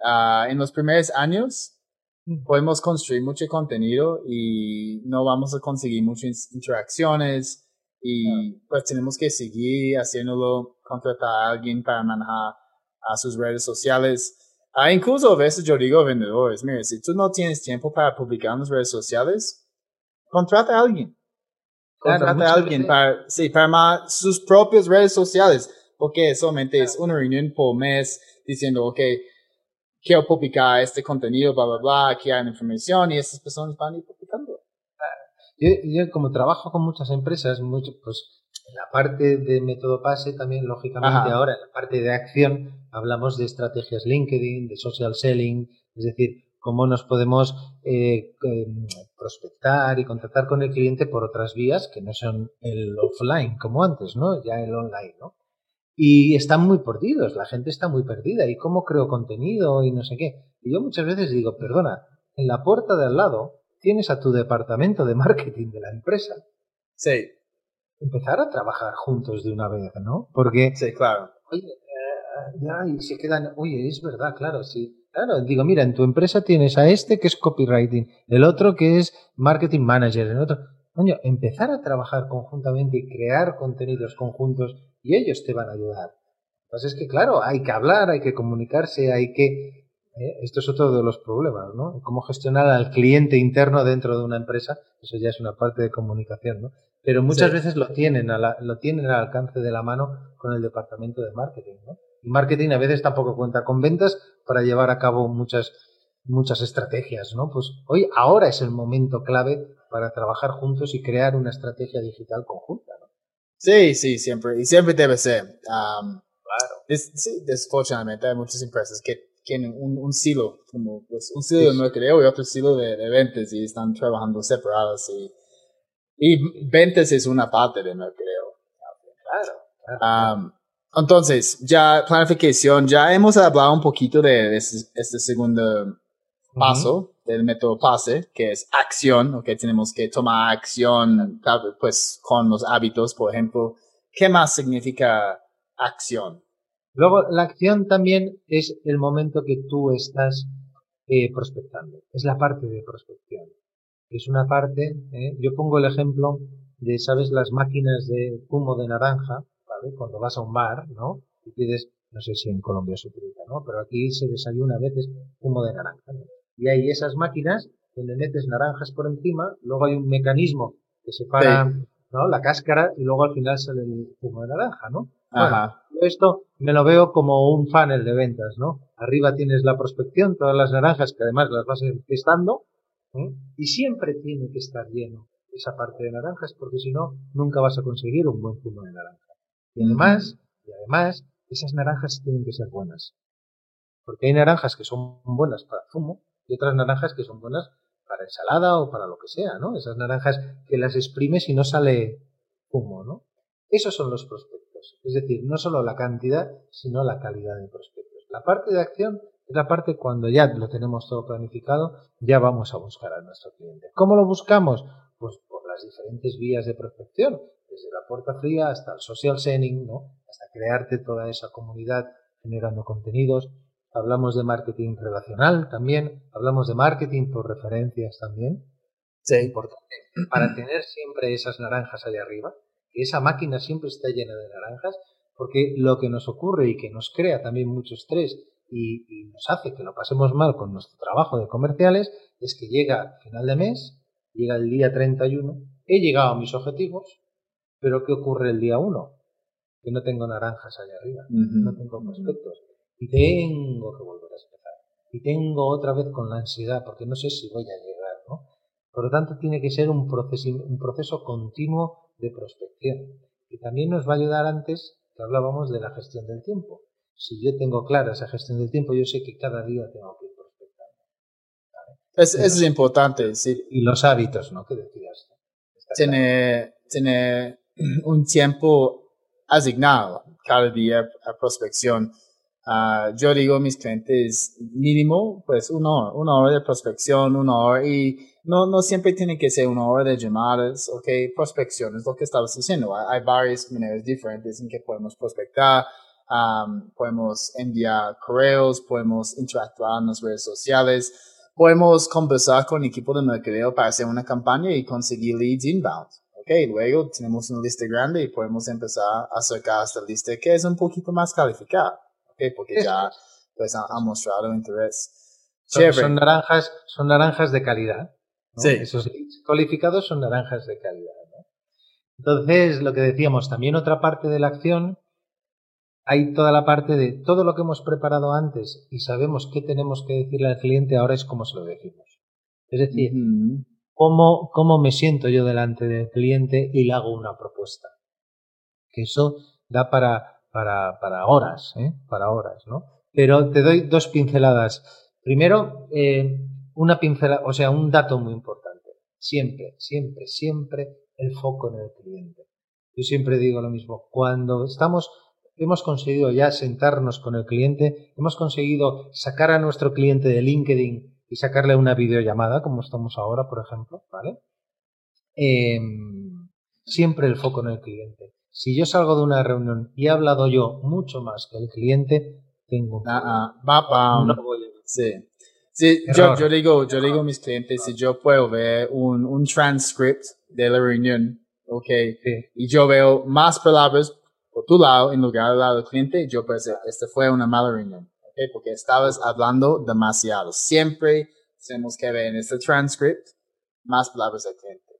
uh, en los primeros años podemos construir mucho contenido y no vamos a conseguir muchas interacciones y pues tenemos que seguir haciéndolo, contratar a alguien para manejar a sus redes sociales. Ah, incluso a veces yo digo a vendedores, mire, si tú no tienes tiempo para publicar en las redes sociales, contrata a alguien. Contrata a alguien para, sí, para sus propias redes sociales, porque solamente es una reunión por mes diciendo, ok, quiero publicar este contenido, bla, bla, bla, aquí hay información y esas personas van a ir publicando. Yo, yo como trabajo con muchas empresas, mucho, pues en la parte de método PASE también, lógicamente, ahora en la parte de acción hablamos de estrategias LinkedIn, de social selling, es decir, cómo nos podemos eh, em, prospectar y contactar con el cliente por otras vías que no son el offline como antes, ¿no? Ya el online, ¿no? y están muy perdidos, la gente está muy perdida. ¿Y cómo creo contenido y no sé qué? Y yo muchas veces digo, perdona, en la puerta de al lado tienes a tu departamento de marketing de la empresa. Sí. Empezar a trabajar juntos de una vez, ¿no? Porque. Sí, claro. Oye, eh, ya, y se quedan. Oye, es verdad, claro, sí. Claro, digo, mira, en tu empresa tienes a este que es copywriting, el otro que es marketing manager, el otro. Coño, empezar a trabajar conjuntamente y crear contenidos conjuntos y ellos te van a ayudar. Entonces es que, claro, hay que hablar, hay que comunicarse, hay que... ¿eh? Esto es otro de los problemas, ¿no? Cómo gestionar al cliente interno dentro de una empresa, eso ya es una parte de comunicación, ¿no? Pero muchas veces lo tienen, a lo tienen al alcance de la mano con el departamento de marketing, ¿no? Y marketing a veces tampoco cuenta con ventas para llevar a cabo muchas, muchas estrategias, ¿no? Pues hoy, ahora es el momento clave para trabajar juntos y crear una estrategia digital conjunta, ¿no? Sí, sí, siempre. Y siempre debe ser. Um, claro. sí, desfortunadamente hay muchas empresas que tienen un, un silo, como pues, un silo de mercadeo y otro silo de, de, ventas y están trabajando separados. Y, y ventas es una parte de mercadeo. Claro. Um, entonces, ya planificación, ya hemos hablado un poquito de, este, este segundo paso del método PASE, que es acción, que tenemos que tomar acción, pues con los hábitos, por ejemplo. ¿Qué más significa acción? Luego, la acción también es el momento que tú estás eh, prospectando. Es la parte de prospección. Es una parte, eh, yo pongo el ejemplo de, ¿sabes? Las máquinas de zumo de naranja, ¿vale? Cuando vas a un bar, ¿no? Y pides, no sé si en Colombia se utiliza, ¿no? Pero aquí se desayuna a veces zumo de naranja. ¿no? y hay esas máquinas donde metes naranjas por encima, luego hay un mecanismo que separa ¿no? la cáscara y luego al final sale el zumo de naranja, ¿no? Ajá. esto me lo veo como un funnel de ventas, ¿no? Arriba tienes la prospección, todas las naranjas que además las vas testando ¿eh? y siempre tiene que estar lleno esa parte de naranjas porque si no nunca vas a conseguir un buen zumo de naranja. Y además, y además esas naranjas tienen que ser buenas. Porque hay naranjas que son buenas para zumo y otras naranjas que son buenas para ensalada o para lo que sea, ¿no? Esas naranjas que las exprimes y no sale humo, ¿no? Esos son los prospectos. Es decir, no solo la cantidad, sino la calidad de prospectos. La parte de acción es la parte cuando ya lo tenemos todo planificado, ya vamos a buscar a nuestro cliente. ¿Cómo lo buscamos? Pues por las diferentes vías de prospección, desde la puerta fría hasta el social selling, ¿no? Hasta crearte toda esa comunidad generando contenidos, hablamos de marketing relacional también, hablamos de marketing por referencias también. Sí. Importante. Para tener siempre esas naranjas allá arriba, que esa máquina siempre está llena de naranjas, porque lo que nos ocurre y que nos crea también mucho estrés y, y nos hace que lo pasemos mal con nuestro trabajo de comerciales es que llega final de mes, llega el día 31, he llegado a mis objetivos, pero ¿qué ocurre el día 1? Que no tengo naranjas allá arriba, no tengo prospectos y tengo que volver a empezar. Y tengo otra vez con la ansiedad, porque no sé si voy a llegar. Por lo tanto, tiene que ser un proceso, un proceso continuo de prospección. Y también nos va a ayudar antes que hablábamos de la gestión del tiempo. Si yo tengo clara esa gestión del tiempo, yo sé que cada día tengo que ir prospectando. Es, eso es importante, sí. Y los hábitos, ¿no? Que decías. Tiene, tiene un tiempo asignado cada día a prospección. Uh, yo digo a mis clientes mínimo, pues una hora, una hora de prospección, una hora y no, no siempre tiene que ser una hora de llamadas, ok, prospección es lo que estabas diciendo. Hay, hay varias maneras diferentes en que podemos prospectar, um, podemos enviar correos, podemos interactuar en las redes sociales, podemos conversar con el equipo de mercadeo para hacer una campaña y conseguir leads inbound. Ok, luego tenemos una lista grande y podemos empezar a acercar esta lista que es un poquito más calificada porque ya pues han, mostrado interés. Son, son, naranjas, son naranjas de calidad. Sí. Esos cualificados son naranjas de calidad. ¿no? Entonces, lo que decíamos, también otra parte de la acción, hay toda la parte de todo lo que hemos preparado antes y sabemos qué tenemos que decirle al cliente, ahora es cómo se lo decimos. Es decir, cómo, cómo me siento yo delante del cliente y le hago una propuesta. Que eso da para para, para horas, ¿eh? para horas, ¿no? Pero te doy dos pinceladas. Primero, eh, una pincelada, o sea, un dato muy importante. Siempre, siempre, siempre el foco en el cliente. Yo siempre digo lo mismo. Cuando estamos, hemos conseguido ya sentarnos con el cliente, hemos conseguido sacar a nuestro cliente de LinkedIn y sacarle una videollamada, como estamos ahora, por ejemplo, ¿vale? Eh, siempre el foco en el cliente. Si yo salgo de una reunión y he hablado yo mucho más que el cliente, tengo ah, ah, no voy a... Sí. Sí, yo, yo, digo, yo digo a mis clientes, si yo puedo ver un, un transcript de la reunión, ok, y yo veo más palabras por tu lado en lugar del lado del cliente, yo puedo decir, esta fue una mala reunión, ok, porque estabas hablando demasiado. Siempre tenemos que ver en este transcript más palabras del cliente.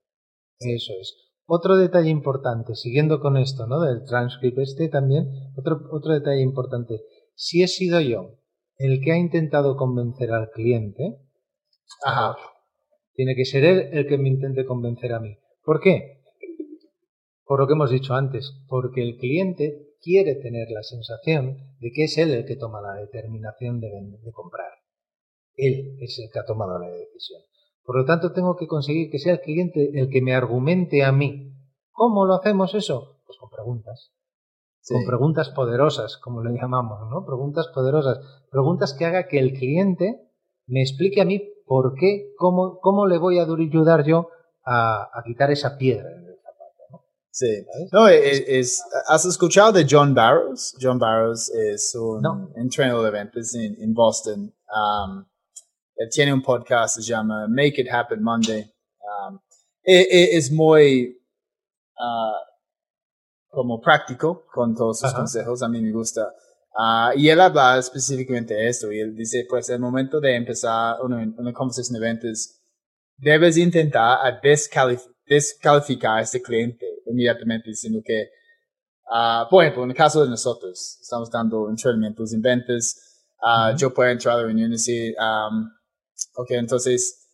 Eso es. Otro detalle importante, siguiendo con esto, ¿no? Del transcript este también, otro, otro detalle importante. Si he sido yo el que ha intentado convencer al cliente, Ajá. tiene que ser él el que me intente convencer a mí. ¿Por qué? Por lo que hemos dicho antes, porque el cliente quiere tener la sensación de que es él el que toma la determinación de, de comprar. Él es el que ha tomado la decisión. Por lo tanto, tengo que conseguir que sea el cliente el que me argumente a mí. ¿Cómo lo hacemos eso? Pues con preguntas. Con preguntas poderosas, como le llamamos, ¿no? Preguntas poderosas. Preguntas que haga que el cliente me explique a mí por qué, cómo, cómo le voy a ayudar yo a, quitar esa piedra del zapato, ¿no? Sí. No, es, ¿Has escuchado de John Barrows? John Barrows es un entrenador de ventas en, Boston. Um, tiene un podcast que se llama Make It Happen Monday. Um, e, e, es muy uh, como práctico con todos sus consejos. A mí me gusta. Uh, y él habla específicamente de esto. Y él dice, pues, el momento de empezar una, una conversación de ventas, debes intentar descalificar a este cliente inmediatamente diciendo que, uh, por ejemplo, en el caso de nosotros, estamos dando entrenamientos en ventas. Uh, Yo puedo entrar a la reunión y decir, um, Ok, entonces,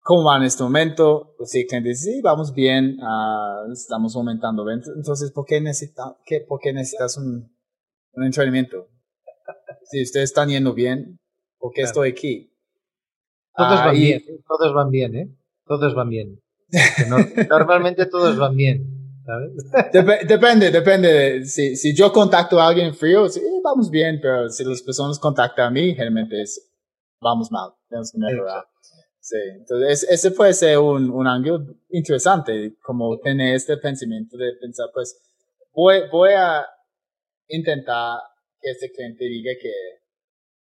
¿cómo va en este momento? Pues sí, cliente dice, sí, vamos bien, uh, estamos aumentando ventas. Entonces, ¿por qué, necesita, qué, ¿por qué necesitas un, un entrenamiento? Si ustedes están yendo bien, ¿por qué estoy aquí? Todos van bien, ¿eh? todos van bien, ¿eh? Todos van bien. normalmente todos van bien. depende, depende. si, si, yo contacto a alguien frío, sí, vamos bien, pero si las personas contactan a mí, generalmente es, vamos mal, tenemos que mejorar. Sí, entonces ese puede ser un, un ángulo interesante, como tener este pensamiento de pensar, pues, voy, voy a intentar que este cliente diga que,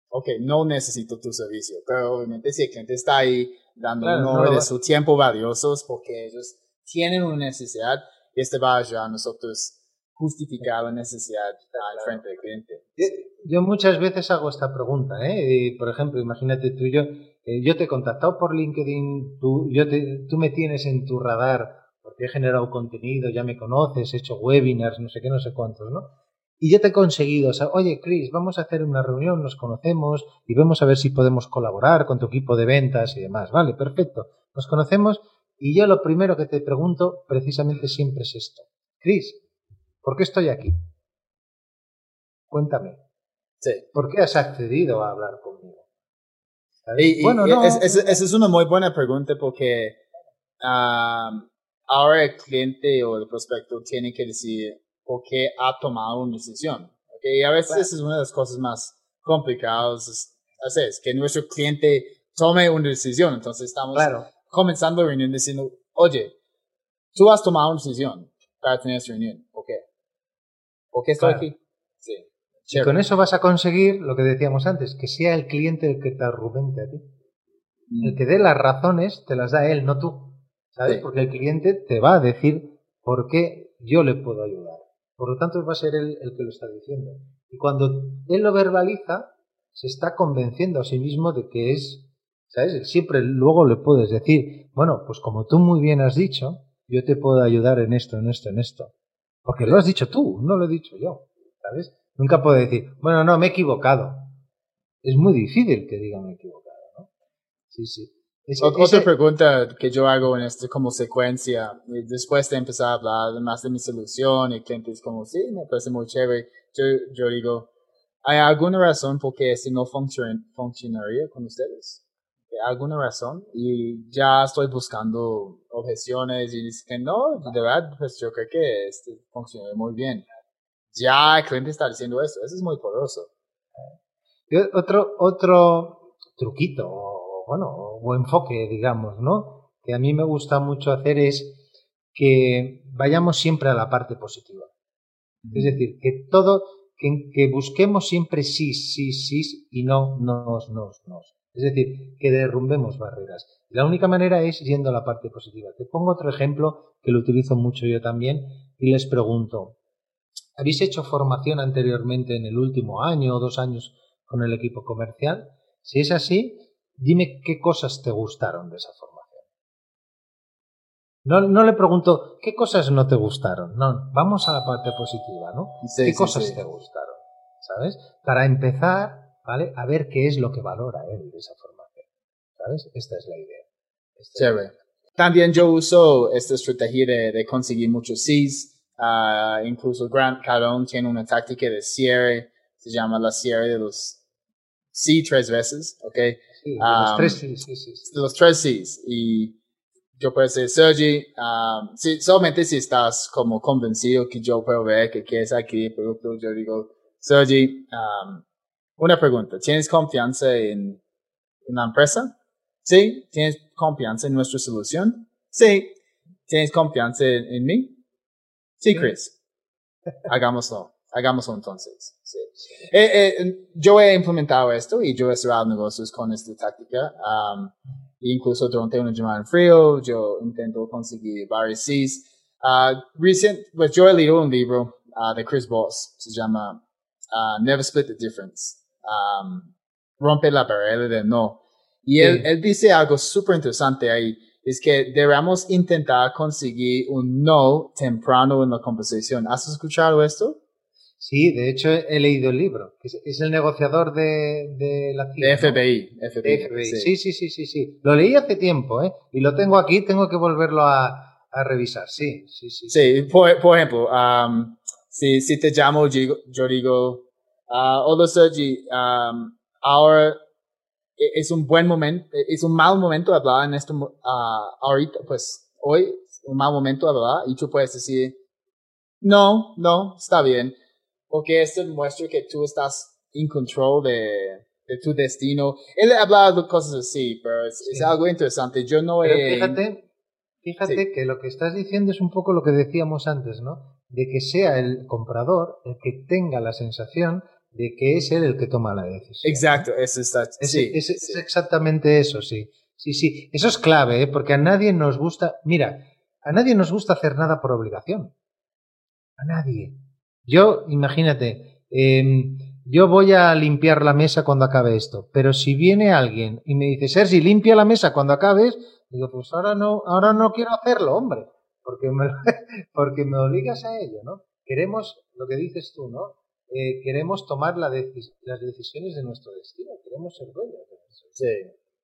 ok, no necesito tu servicio, pero obviamente si el cliente está ahí dando claro, de su tiempo valiosos porque ellos tienen una necesidad, este va a ayudar a nosotros justificar la necesidad al frente del cliente. Yo muchas veces hago esta pregunta, ¿eh? por ejemplo, imagínate tú y yo, eh, yo te he contactado por LinkedIn, tú me tienes en tu radar porque he generado contenido, ya me conoces, he hecho webinars, no sé qué, no sé cuántos, ¿no? Y yo te he conseguido, o sea, oye, Chris, vamos a hacer una reunión, nos conocemos y vemos a ver si podemos colaborar con tu equipo de ventas y demás. Vale, perfecto. Nos conocemos y yo lo primero que te pregunto precisamente siempre es esto. Chris, ¿por qué estoy aquí? Cuéntame. Sí. ¿Por qué has accedido a hablar conmigo? bueno, no, esa es, una muy buena pregunta porque ahora el cliente o el prospecto tiene que decir por qué ha tomado una decisión. ¿okay? Y a veces es una de las cosas más complicadas. Es, que nuestro cliente tome una decisión. Entonces estamos comenzando la reunión diciendo, oye, tú has tomado una decisión para tener esta reunión. ¿Por qué? ¿Por qué estoy aquí? Sí. Y con eso vas a conseguir lo que decíamos antes, que sea el cliente el que te argumente a ti. El mm. que dé las razones te las da él, no tú. ¿Sabes? Porque el cliente te va a decir por qué yo le puedo ayudar. Por lo tanto, va a ser él el que lo está diciendo. Y cuando él lo verbaliza, se está convenciendo a sí mismo de que es, ¿sabes? Siempre luego le puedes decir, bueno, pues como tú muy bien has dicho, yo te puedo ayudar en esto, en esto, en esto. Porque lo has dicho tú, no lo he dicho yo, ¿sabes? Nunca puedo decir, bueno, no, me he equivocado. Es muy difícil que diga me he equivocado, ¿no? Sí, sí. Otra pregunta que yo hago en esto como secuencia, después de empezar a hablar más de mi solución, y el cliente es como, sí, me parece muy chévere, yo, yo digo, ¿hay alguna razón por qué esto no funcionaría con ustedes? ¿Hay alguna razón? Y ya estoy buscando objeciones y dicen que no, de verdad, pues yo creo que este funciona muy bien. Ya el cliente está diciendo eso, eso es muy poderoso. Otro, otro truquito bueno, o enfoque, digamos, ¿no? Que a mí me gusta mucho hacer es que vayamos siempre a la parte positiva. Es decir, que todo, que, que busquemos siempre sí, sí, sí y no, no, no, no. Es decir, que derrumbemos barreras. La única manera es yendo a la parte positiva. Te pongo otro ejemplo que lo utilizo mucho yo también y les pregunto, ¿habéis hecho formación anteriormente en el último año o dos años con el equipo comercial? Si es así, dime qué cosas te gustaron de esa formación. No, no le pregunto qué cosas no te gustaron. No, vamos a la parte positiva, ¿no? ¿Qué cosas te gustaron? ¿Sabes? Para empezar, ¿vale? A ver qué es lo que valora él de esa formación. ¿Sabes? Esta es la idea. Chévere. También yo uso esta estrategia de, conseguir muchos Cs. Ah, incluso Grant Cardone tiene una táctica de cierre, se llama la cierre de los C tres veces, ¿ok? los tres Cs, sí, sí, Los tres Cs. Y yo puedo decir, Sergi, um, si, solamente si estás como convencido que yo puedo ver que quieres aquí el producto, yo digo, Sergi, um, una pregunta, ¿tienes confianza en, en la empresa? Sí. ¿Tienes confianza en nuestra solución? Sí. ¿Tienes confianza en, mí? Sí, Chris. Hagámoslo. Hagámoslo entonces. Sí. Eh, eh, yo he implementado esto y yo he cerrado negocios con esta táctica. Um, incluso durante una llamada en frío, yo intento conseguir varios Cs. Uh, recent, pues yo he leído un libro uh, de Chris Voss, se llama uh, Never Split the Difference. Um, rompe la barrera de no. Y él, él dice algo súper interesante ahí, es que debemos intentar conseguir un no temprano en la conversación. ¿Has escuchado esto? Sí, de hecho he leído el libro. Es, el negociador de, de la CIA. De FBI. FBI, Sí. sí. sí, sí, sí, Lo leí hace tiempo, ¿eh? Y lo tengo aquí, tengo que volverlo a, a revisar. Sí, sí, sí. Sí, por, por ejemplo, um, si, si te llamo, yo, digo, Uh, Hola Sergi, um, ahora e, es un buen momento, e, es un mal momento hablar en esto, uh, ahorita, pues hoy, un mal momento hablar y tú puedes decir, no, no, está bien, porque esto muestra que tú estás en control de, de tu destino. Él ha hablado de cosas así, pero es, es algo interesante. Yo no Pero he... fíjate, fíjate Sí. que lo que estás diciendo es un poco lo que decíamos antes, ¿no? De que sea el comprador el que tenga la sensación de que es él el que toma la decisión. Exacto, eso está... Es, sí, es- exactamente eso, sí. Sí, sí. Eso es clave, ¿eh? porque a nadie nos gusta. Mira, a nadie nos gusta hacer nada por obligación. A nadie. Yo, imagínate, em, yo voy a limpiar la mesa cuando acabe esto, pero si viene alguien y me dice, Sergi, limpia la mesa cuando acabes, digo, pues ahora no, ahora no quiero hacerlo, hombre, porque me, porque me obligas a ello, ¿no? Queremos, lo que dices tú, ¿no? Eh, queremos tomar la las decisiones de nuestro destino, queremos ser dueños de nuestro Sí,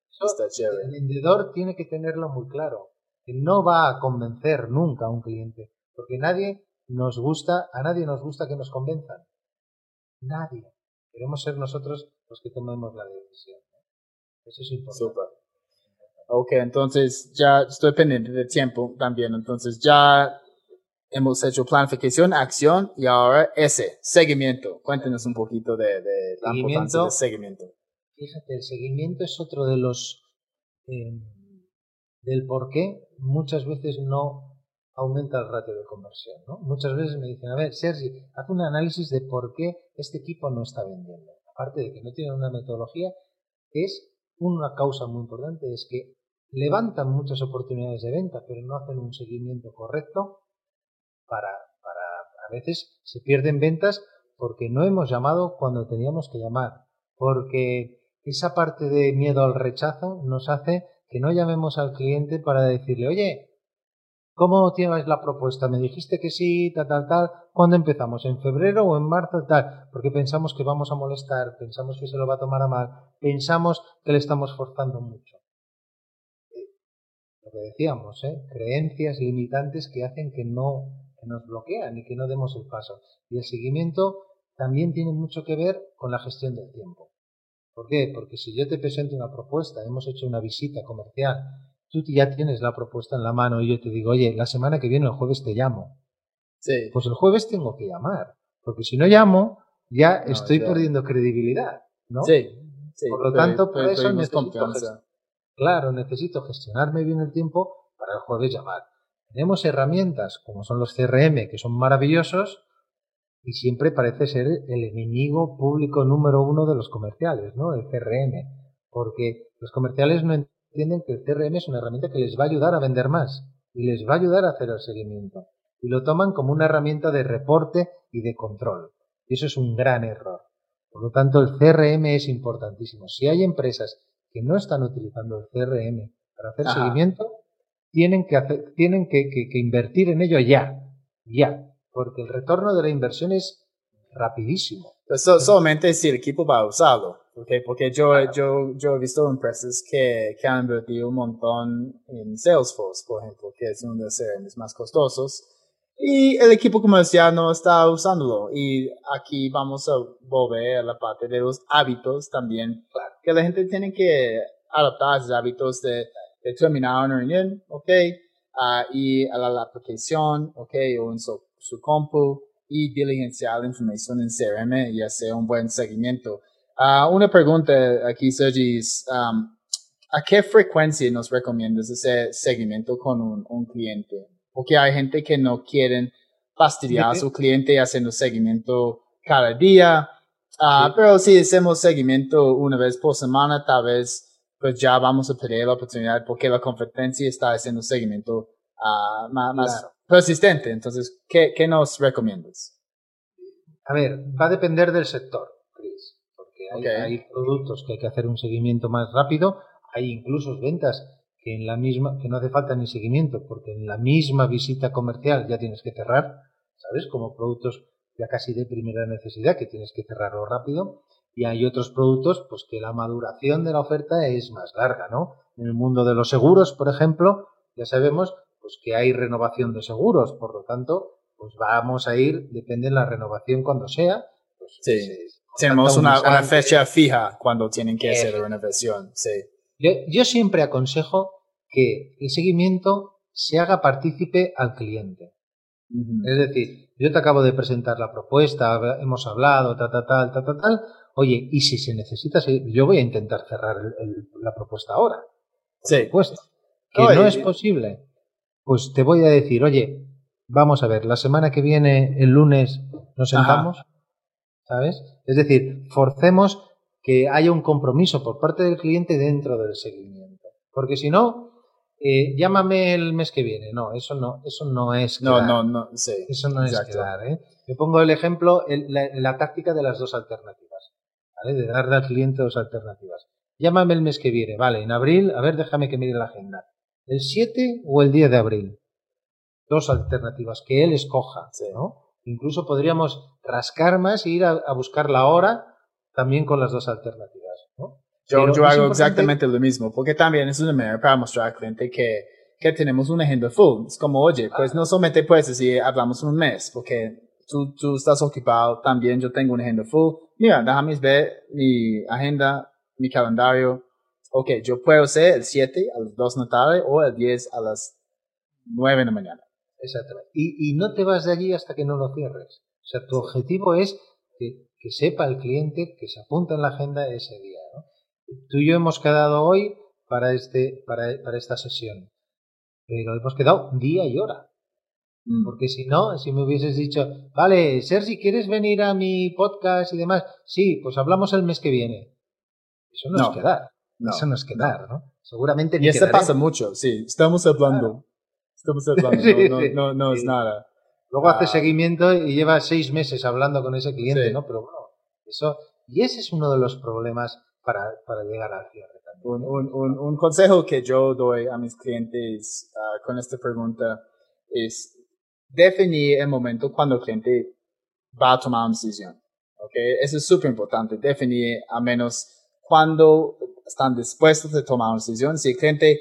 eso está chévere. el vendedor tiene que tenerlo muy claro, que no va a convencer nunca a un cliente, porque nadie nos gusta, a nadie nos gusta que nos convenzan. Nadie. Queremos ser nosotros los que tomemos la decisión. ¿no? Eso es importante. Super. Ok, entonces ya estoy pendiente de tiempo también. Entonces ya hemos hecho planificación, acción y ahora ese, seguimiento. Cuéntenos un poquito de, de la importancia Seguimiento. del seguimiento. Fíjate, el seguimiento es otro de los eh, del por qué muchas veces no aumenta el ratio de conversión. ¿no? Muchas veces me dicen, a ver, Sergi, haz un análisis de por qué este equipo no está vendiendo. Aparte de que no tienen una metodología, es una causa muy importante, es que levantan muchas oportunidades de venta, pero no hacen un seguimiento correcto para, para a veces se pierden ventas porque no hemos llamado cuando teníamos que llamar, porque esa parte de miedo al rechazo nos hace que no llamemos al cliente para decirle, oye, ¿cómo tienes la propuesta? Me dijiste que sí, tal, tal, tal. ¿Cuándo empezamos? ¿En febrero o en marzo? Tal. Porque pensamos que vamos a molestar, pensamos que se lo va a tomar a mal, pensamos que le estamos forzando mucho. Eh, Lo que decíamos, ¿eh? creencias limitantes que hacen que no, que nos bloquean y que no demos el paso. Y el seguimiento también tiene mucho que ver con la gestión del tiempo. ¿Por qué? Porque si yo te presento una propuesta, hemos hecho una visita comercial, tú ya tienes la propuesta en la mano y yo te digo, oye, la semana que viene, el jueves te llamo. Sí, Pues el jueves tengo que llamar, porque si no llamo, ya No, estoy ya. perdiendo credibilidad, ¿no? sí, sí. Por lo pero- tanto, por eso necesito. Claro, necesito gestionarme bien el tiempo para el jueves llamar. Tenemos herramientas como son los CRM, que son maravillosos, y siempre parece ser el enemigo público número uno de los comerciales, ¿no? El CRM. Porque los comerciales no entienden que el CRM es una herramienta que les va a ayudar a vender más y les va a ayudar a hacer el seguimiento. Y lo toman como una herramienta de reporte y de control. Y eso es un gran error. Por lo tanto, el CRM es importantísimo. Si hay empresas que no están utilizando el CRM para hacer Ajá. seguimiento, tienen que, hacer- tienen que, que- que invertir en ello ya, ya, porque el retorno de la inversión es rapidísimo. Pues so- solamente si el equipo va a usarlo. Okay? Porque yo, yo, yo he visto empresas que, que han invertido un montón en Salesforce, por ejemplo, que es uno de los CRMs más costosos. Y el equipo comercial no está usándolo. Y aquí vamos a volver a la parte de los hábitos también. Que la gente tiene que adaptar esos hábitos de, de terminar una reunión, ¿ok? Ah, y a la, la aplicación, ¿ok? O en su, su compu y diligenciar la información en CRM y hacer un buen seguimiento. Ah, una pregunta aquí, Sergi, es, um, ¿a qué frecuencia nos recomiendas hacer seguimiento con un, un cliente? Porque hay gente que no quieren fastidiar a su cliente haciendo seguimiento cada día. Ah, Sí. Pero si hacemos seguimiento una vez por semana, tal vez pues ya vamos a perder la oportunidad porque la competencia está haciendo seguimiento ah, ma- más, Claro. persistente. Entonces, ¿qué, qué nos recomiendas? A ver, va a depender del sector, Chris, porque hay, hay productos que hay que hacer un seguimiento más rápido, hay incluso ventas que en la misma, que no hace falta ni seguimiento, porque en la misma visita comercial ya tienes que cerrar, ¿sabes? Como productos ya casi de primera necesidad, que tienes que cerrarlo rápido, y hay otros productos, pues que la maduración de la oferta es más larga, ¿no? En el mundo de los seguros, por ejemplo, ya sabemos pues que hay renovación de seguros, por lo tanto, pues vamos a ir, depende de la renovación cuando sea, pues Sí. Tenemos una, fecha fija cuando tienen que hacer la renovación. Sí. Yo, yo siempre aconsejo que el seguimiento se haga partícipe al cliente. Es decir, yo te acabo de presentar la propuesta, hemos hablado, ta, ta, tal, ta, ta, tal. Oye, y si se necesita, yo voy a intentar cerrar el- el- la propuesta ahora. Sí. Pues, que Oye, no es posible. Pues te voy a decir, oye, vamos a ver, la semana que viene, el lunes, nos Ajá. sentamos, ¿sabes? Es decir, forcemos que haya un compromiso por parte del cliente dentro del seguimiento. Porque si no, eh, llámame el mes que viene. No, eso no, eso no es No, quedar. no, no, sí. Eso no es quedar, ¿eh? Yo pongo el ejemplo, el- la, la táctica de las dos alternativas, ¿vale? De darle al cliente dos alternativas. Llámame el mes que viene, vale, en abril, a ver, déjame que mire la agenda. ¿El 7 o el 10 de abril? Dos alternativas, que él escoja, Sí. ¿no? Incluso podríamos rascar más e ir a, a buscar la hora también con las dos alternativas, ¿no? Yo, yo hago importante- exactamente lo mismo, porque también es una manera para mostrar al cliente que, que tenemos una agenda full. Es como, oye, pues no solamente puedes decir, hablamos un mes, porque tú, tú estás ocupado, también yo tengo una agenda full. Mira, déjame ver mi agenda, mi calendario. Ok, yo puedo ser el 7 a las 2 de la tarde o el 10 a las 9 de la mañana. Exactamente. Y, y no te vas de allí hasta que no lo cierres. O sea, tu objetivo es que, que sepa el cliente que se apunta en la agenda ese día. ¿no? Tú y yo hemos quedado hoy para, este, para, para esta sesión, pero hemos quedado día y hora. Mm. Porque si no, si me hubieses dicho, vale, Sergi, ¿quieres venir a mi podcast y demás? Sí, pues hablamos el mes que viene. Eso no, No, es quedar. No. Eso no es quedar, ¿no? Seguramente ni Y esto quedaremos. pasa mucho, sí. Estamos hablando. Estamos hablando, Sí, no, no, sí. no, no es Sí. nada. Luego hace Ah. seguimiento y lleva seis meses hablando con ese cliente, Sí. ¿no? Pero bueno, eso, y ese es uno de los problemas para, para llegar al cierre. Un, ¿eh? un, un, un consejo que yo doy a mis clientes ah, con esta pregunta es definir el momento cuando el cliente va a tomar una decisión. ¿okay? Eso es súper importante, definir al menos cuando están dispuestos a tomar una decisión. Si el cliente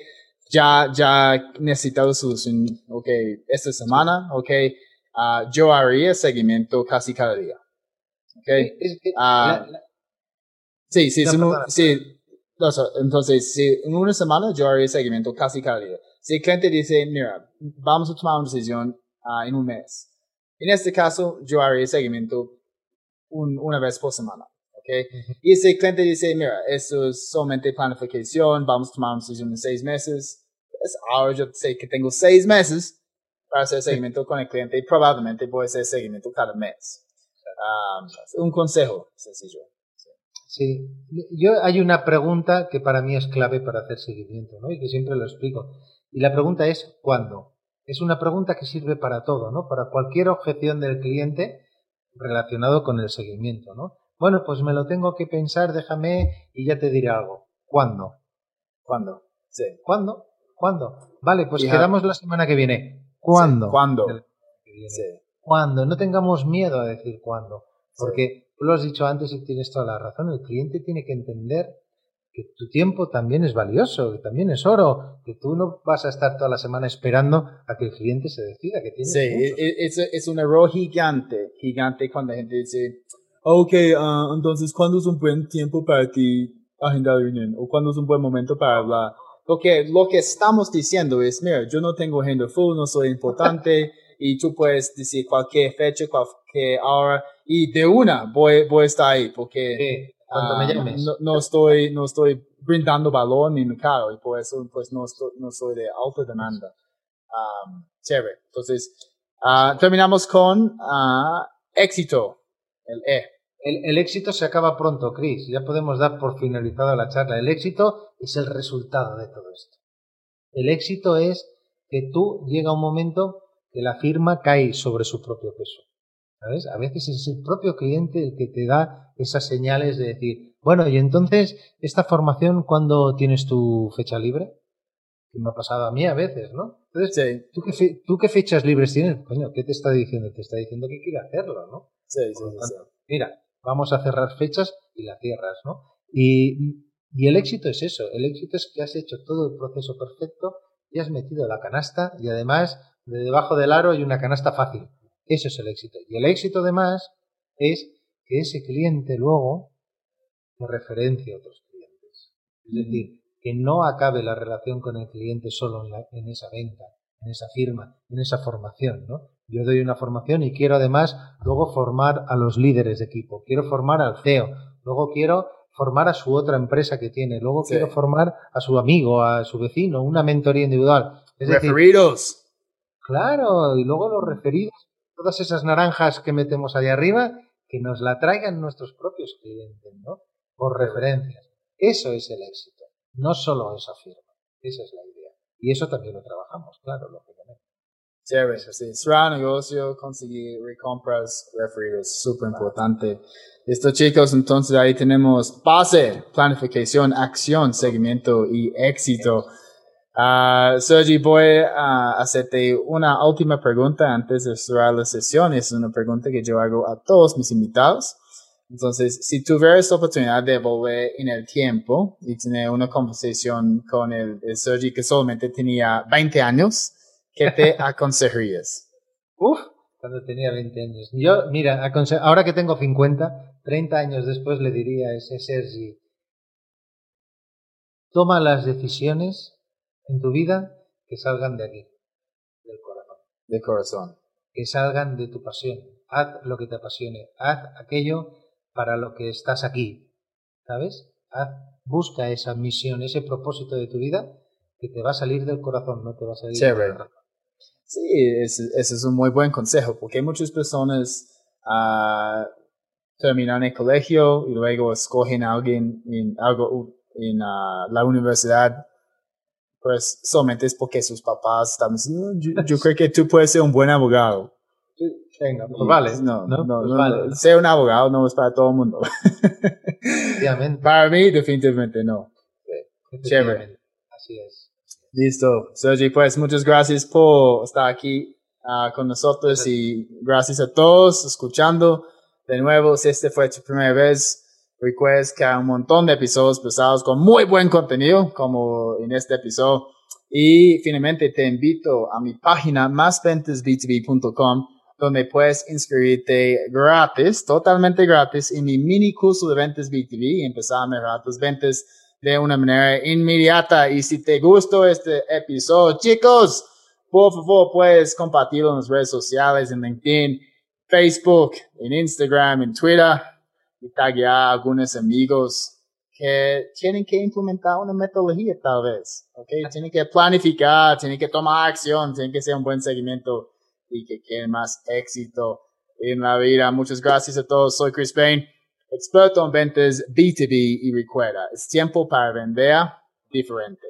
ya, ya necesita la solución, ok, esta semana, ok, ah, yo haría seguimiento casi cada día. Okay? La- la- Sí, sí, No, sí. Entonces, si en una semana yo haré seguimiento casi cada día. Si el cliente dice, mira, vamos a tomar una decisión ah, en un mes. En este caso, yo haré seguimiento un- una vez por semana. ¿ok? Y el cliente dice, mira, esto es solamente planificación, vamos a tomar una decisión en seis meses, pues ahora yo sé que tengo seis meses para hacer seguimiento con el cliente y probablemente voy a hacer seguimiento cada mes. Ah, un consejo sencillo. sí, yo hay una pregunta que para mí es clave para hacer seguimiento, ¿no? Y que siempre lo explico. Y la pregunta es ¿cuándo? Es una pregunta que sirve para todo, ¿no? Para cualquier objeción del cliente relacionado con el seguimiento, ¿no? Bueno, pues me lo tengo que pensar, déjame y ya te diré algo. ¿Cuándo? ¿Cuándo? Sí. ¿Cuándo? ¿Cuándo? Vale, pues quedamos la semana que viene. ¿Cuándo? Sí, ¿cuándo? Sí. ¿Cuándo? No tengamos miedo a decir cuándo. Porque tú lo has dicho antes y tienes toda la razón. El cliente tiene que entender que tu tiempo también es valioso, que también es oro, que tú no vas a estar toda la semana esperando a que el cliente se decida que tiene Sí, e- es, es un error gigante, gigante cuando la gente dice, ok, ah, entonces, ¿cuándo es un buen tiempo para ti agendar reunión? ¿O cuándo es un buen momento para hablar? Porque lo que estamos diciendo es, mira, yo no tengo agenda full, no soy importante, y tú puedes decir cualquier fecha, cualquier hora, y de una voy, voy a estar ahí, porque Sí, cuando me ah, llames. no, no estoy, no estoy brindando valor en mi mercado, y por eso pues no, estoy, no soy de alta demanda. Um, chévere. Entonces, ah, terminamos con ah, éxito, el E. El, el éxito se acaba pronto, Chris. Ya podemos dar por finalizada la charla. El éxito es el resultado de todo esto. El éxito es que tú llega un momento que la firma cae sobre su propio peso. ¿Sabes? A veces es el propio cliente el que te da esas señales de decir, bueno, y entonces, ¿esta formación cuándo tienes tu fecha libre? Que me ha pasado a mí a veces, ¿no? Entonces, Sí, ¿tú qué, fe- ¿tú qué fechas libres tienes? Coño, ¿qué te está diciendo? Te está diciendo que quiere hacerlo, ¿no? sí, sí, sí, Mira, vamos a cerrar fechas y la cierras, ¿no? Y, y el éxito es eso, el éxito es que has hecho todo el proceso perfecto y has metido la canasta y además de debajo del aro hay una canasta fácil. Eso es el éxito. Y el éxito además es que ese cliente luego te referencie a otros clientes. Es decir, que no acabe la relación con el cliente solo en, en esa venta, en esa firma, en esa formación, ¿no? Yo doy una formación y quiero además luego formar a los líderes de equipo, quiero formar al CEO, luego quiero formar a su otra empresa que tiene, luego quiero formar a su amigo, a su vecino, una mentoría individual. referidos. claro, y luego los referidos, todas esas naranjas que metemos allá arriba, que nos la traigan nuestros propios clientes, ¿no? Por referencias. Eso es el éxito, no solo esa firma, esa es la idea. Y eso también lo trabajamos, claro, lógicamente. Chévere, sí. Cerrar negocio, conseguir recompras, referidos, súper importante. Listo, chicos, entonces ahí tenemos base, planificación, acción, seguimiento y éxito. Uh, Sergi, voy a hacerte una última pregunta antes de cerrar la sesión. Es una pregunta que yo hago a todos mis invitados. Entonces, si tuvieras la oportunidad de volver en el tiempo y tener una conversación con el, el Sergi que solamente tenía 20 años, ¿qué te aconsejarías? Uf, cuando tenía 20 años. Yo, mira, ahora que tengo 50, 30 años después le diría a ese Sergi, toma las decisiones en tu vida que salgan de aquí, del corazón. Del corazón. Que salgan de tu pasión. Haz lo que te apasione. Haz aquello para lo que estás aquí. ¿Sabes? Haz, busca esa misión, ese propósito de tu vida que te va a salir del corazón, no te va a salir del corazón. Sí, ese, es un muy buen consejo, porque muchas personas uh, terminan el colegio y luego escogen a alguien en, algo en ah, la universidad, pues solamente es porque sus papás están diciendo, yo, creo que tú puedes ser un buen abogado. venga, pues vale. No, no, no, pues ser un abogado no es para todo el mundo. para mí, definitivamente no. Chévere. Así es. Listo. Sergi, pues muchas gracias por estar aquí uh, con nosotros y gracias a todos escuchando. De nuevo, si este fue tu primera vez, recuerda que hay un montón de episodios pesados con muy buen contenido, como en este episodio. Y finalmente te invito a mi página másventasb2b.com donde puedes inscribirte gratis, totalmente gratis, en mi mini curso de ventas B2B y empezar a mejorar tus ventas de una manera inmediata. Y si te gustó este episodio, chicos, por favor puedes compartirlo en las redes sociales, en LinkedIn, Facebook, en Instagram, en Twitter y taguear a algunos amigos que tienen que implementar una metodología tal vez, okay? Tienen que planificar, tienen que tomar acción, tienen que hacer un buen seguimiento y que quieren más éxito en la vida. Muchas gracias a todos. Soy Chris Payne experto en ventas B2B y recuerda, es tiempo para vender diferente.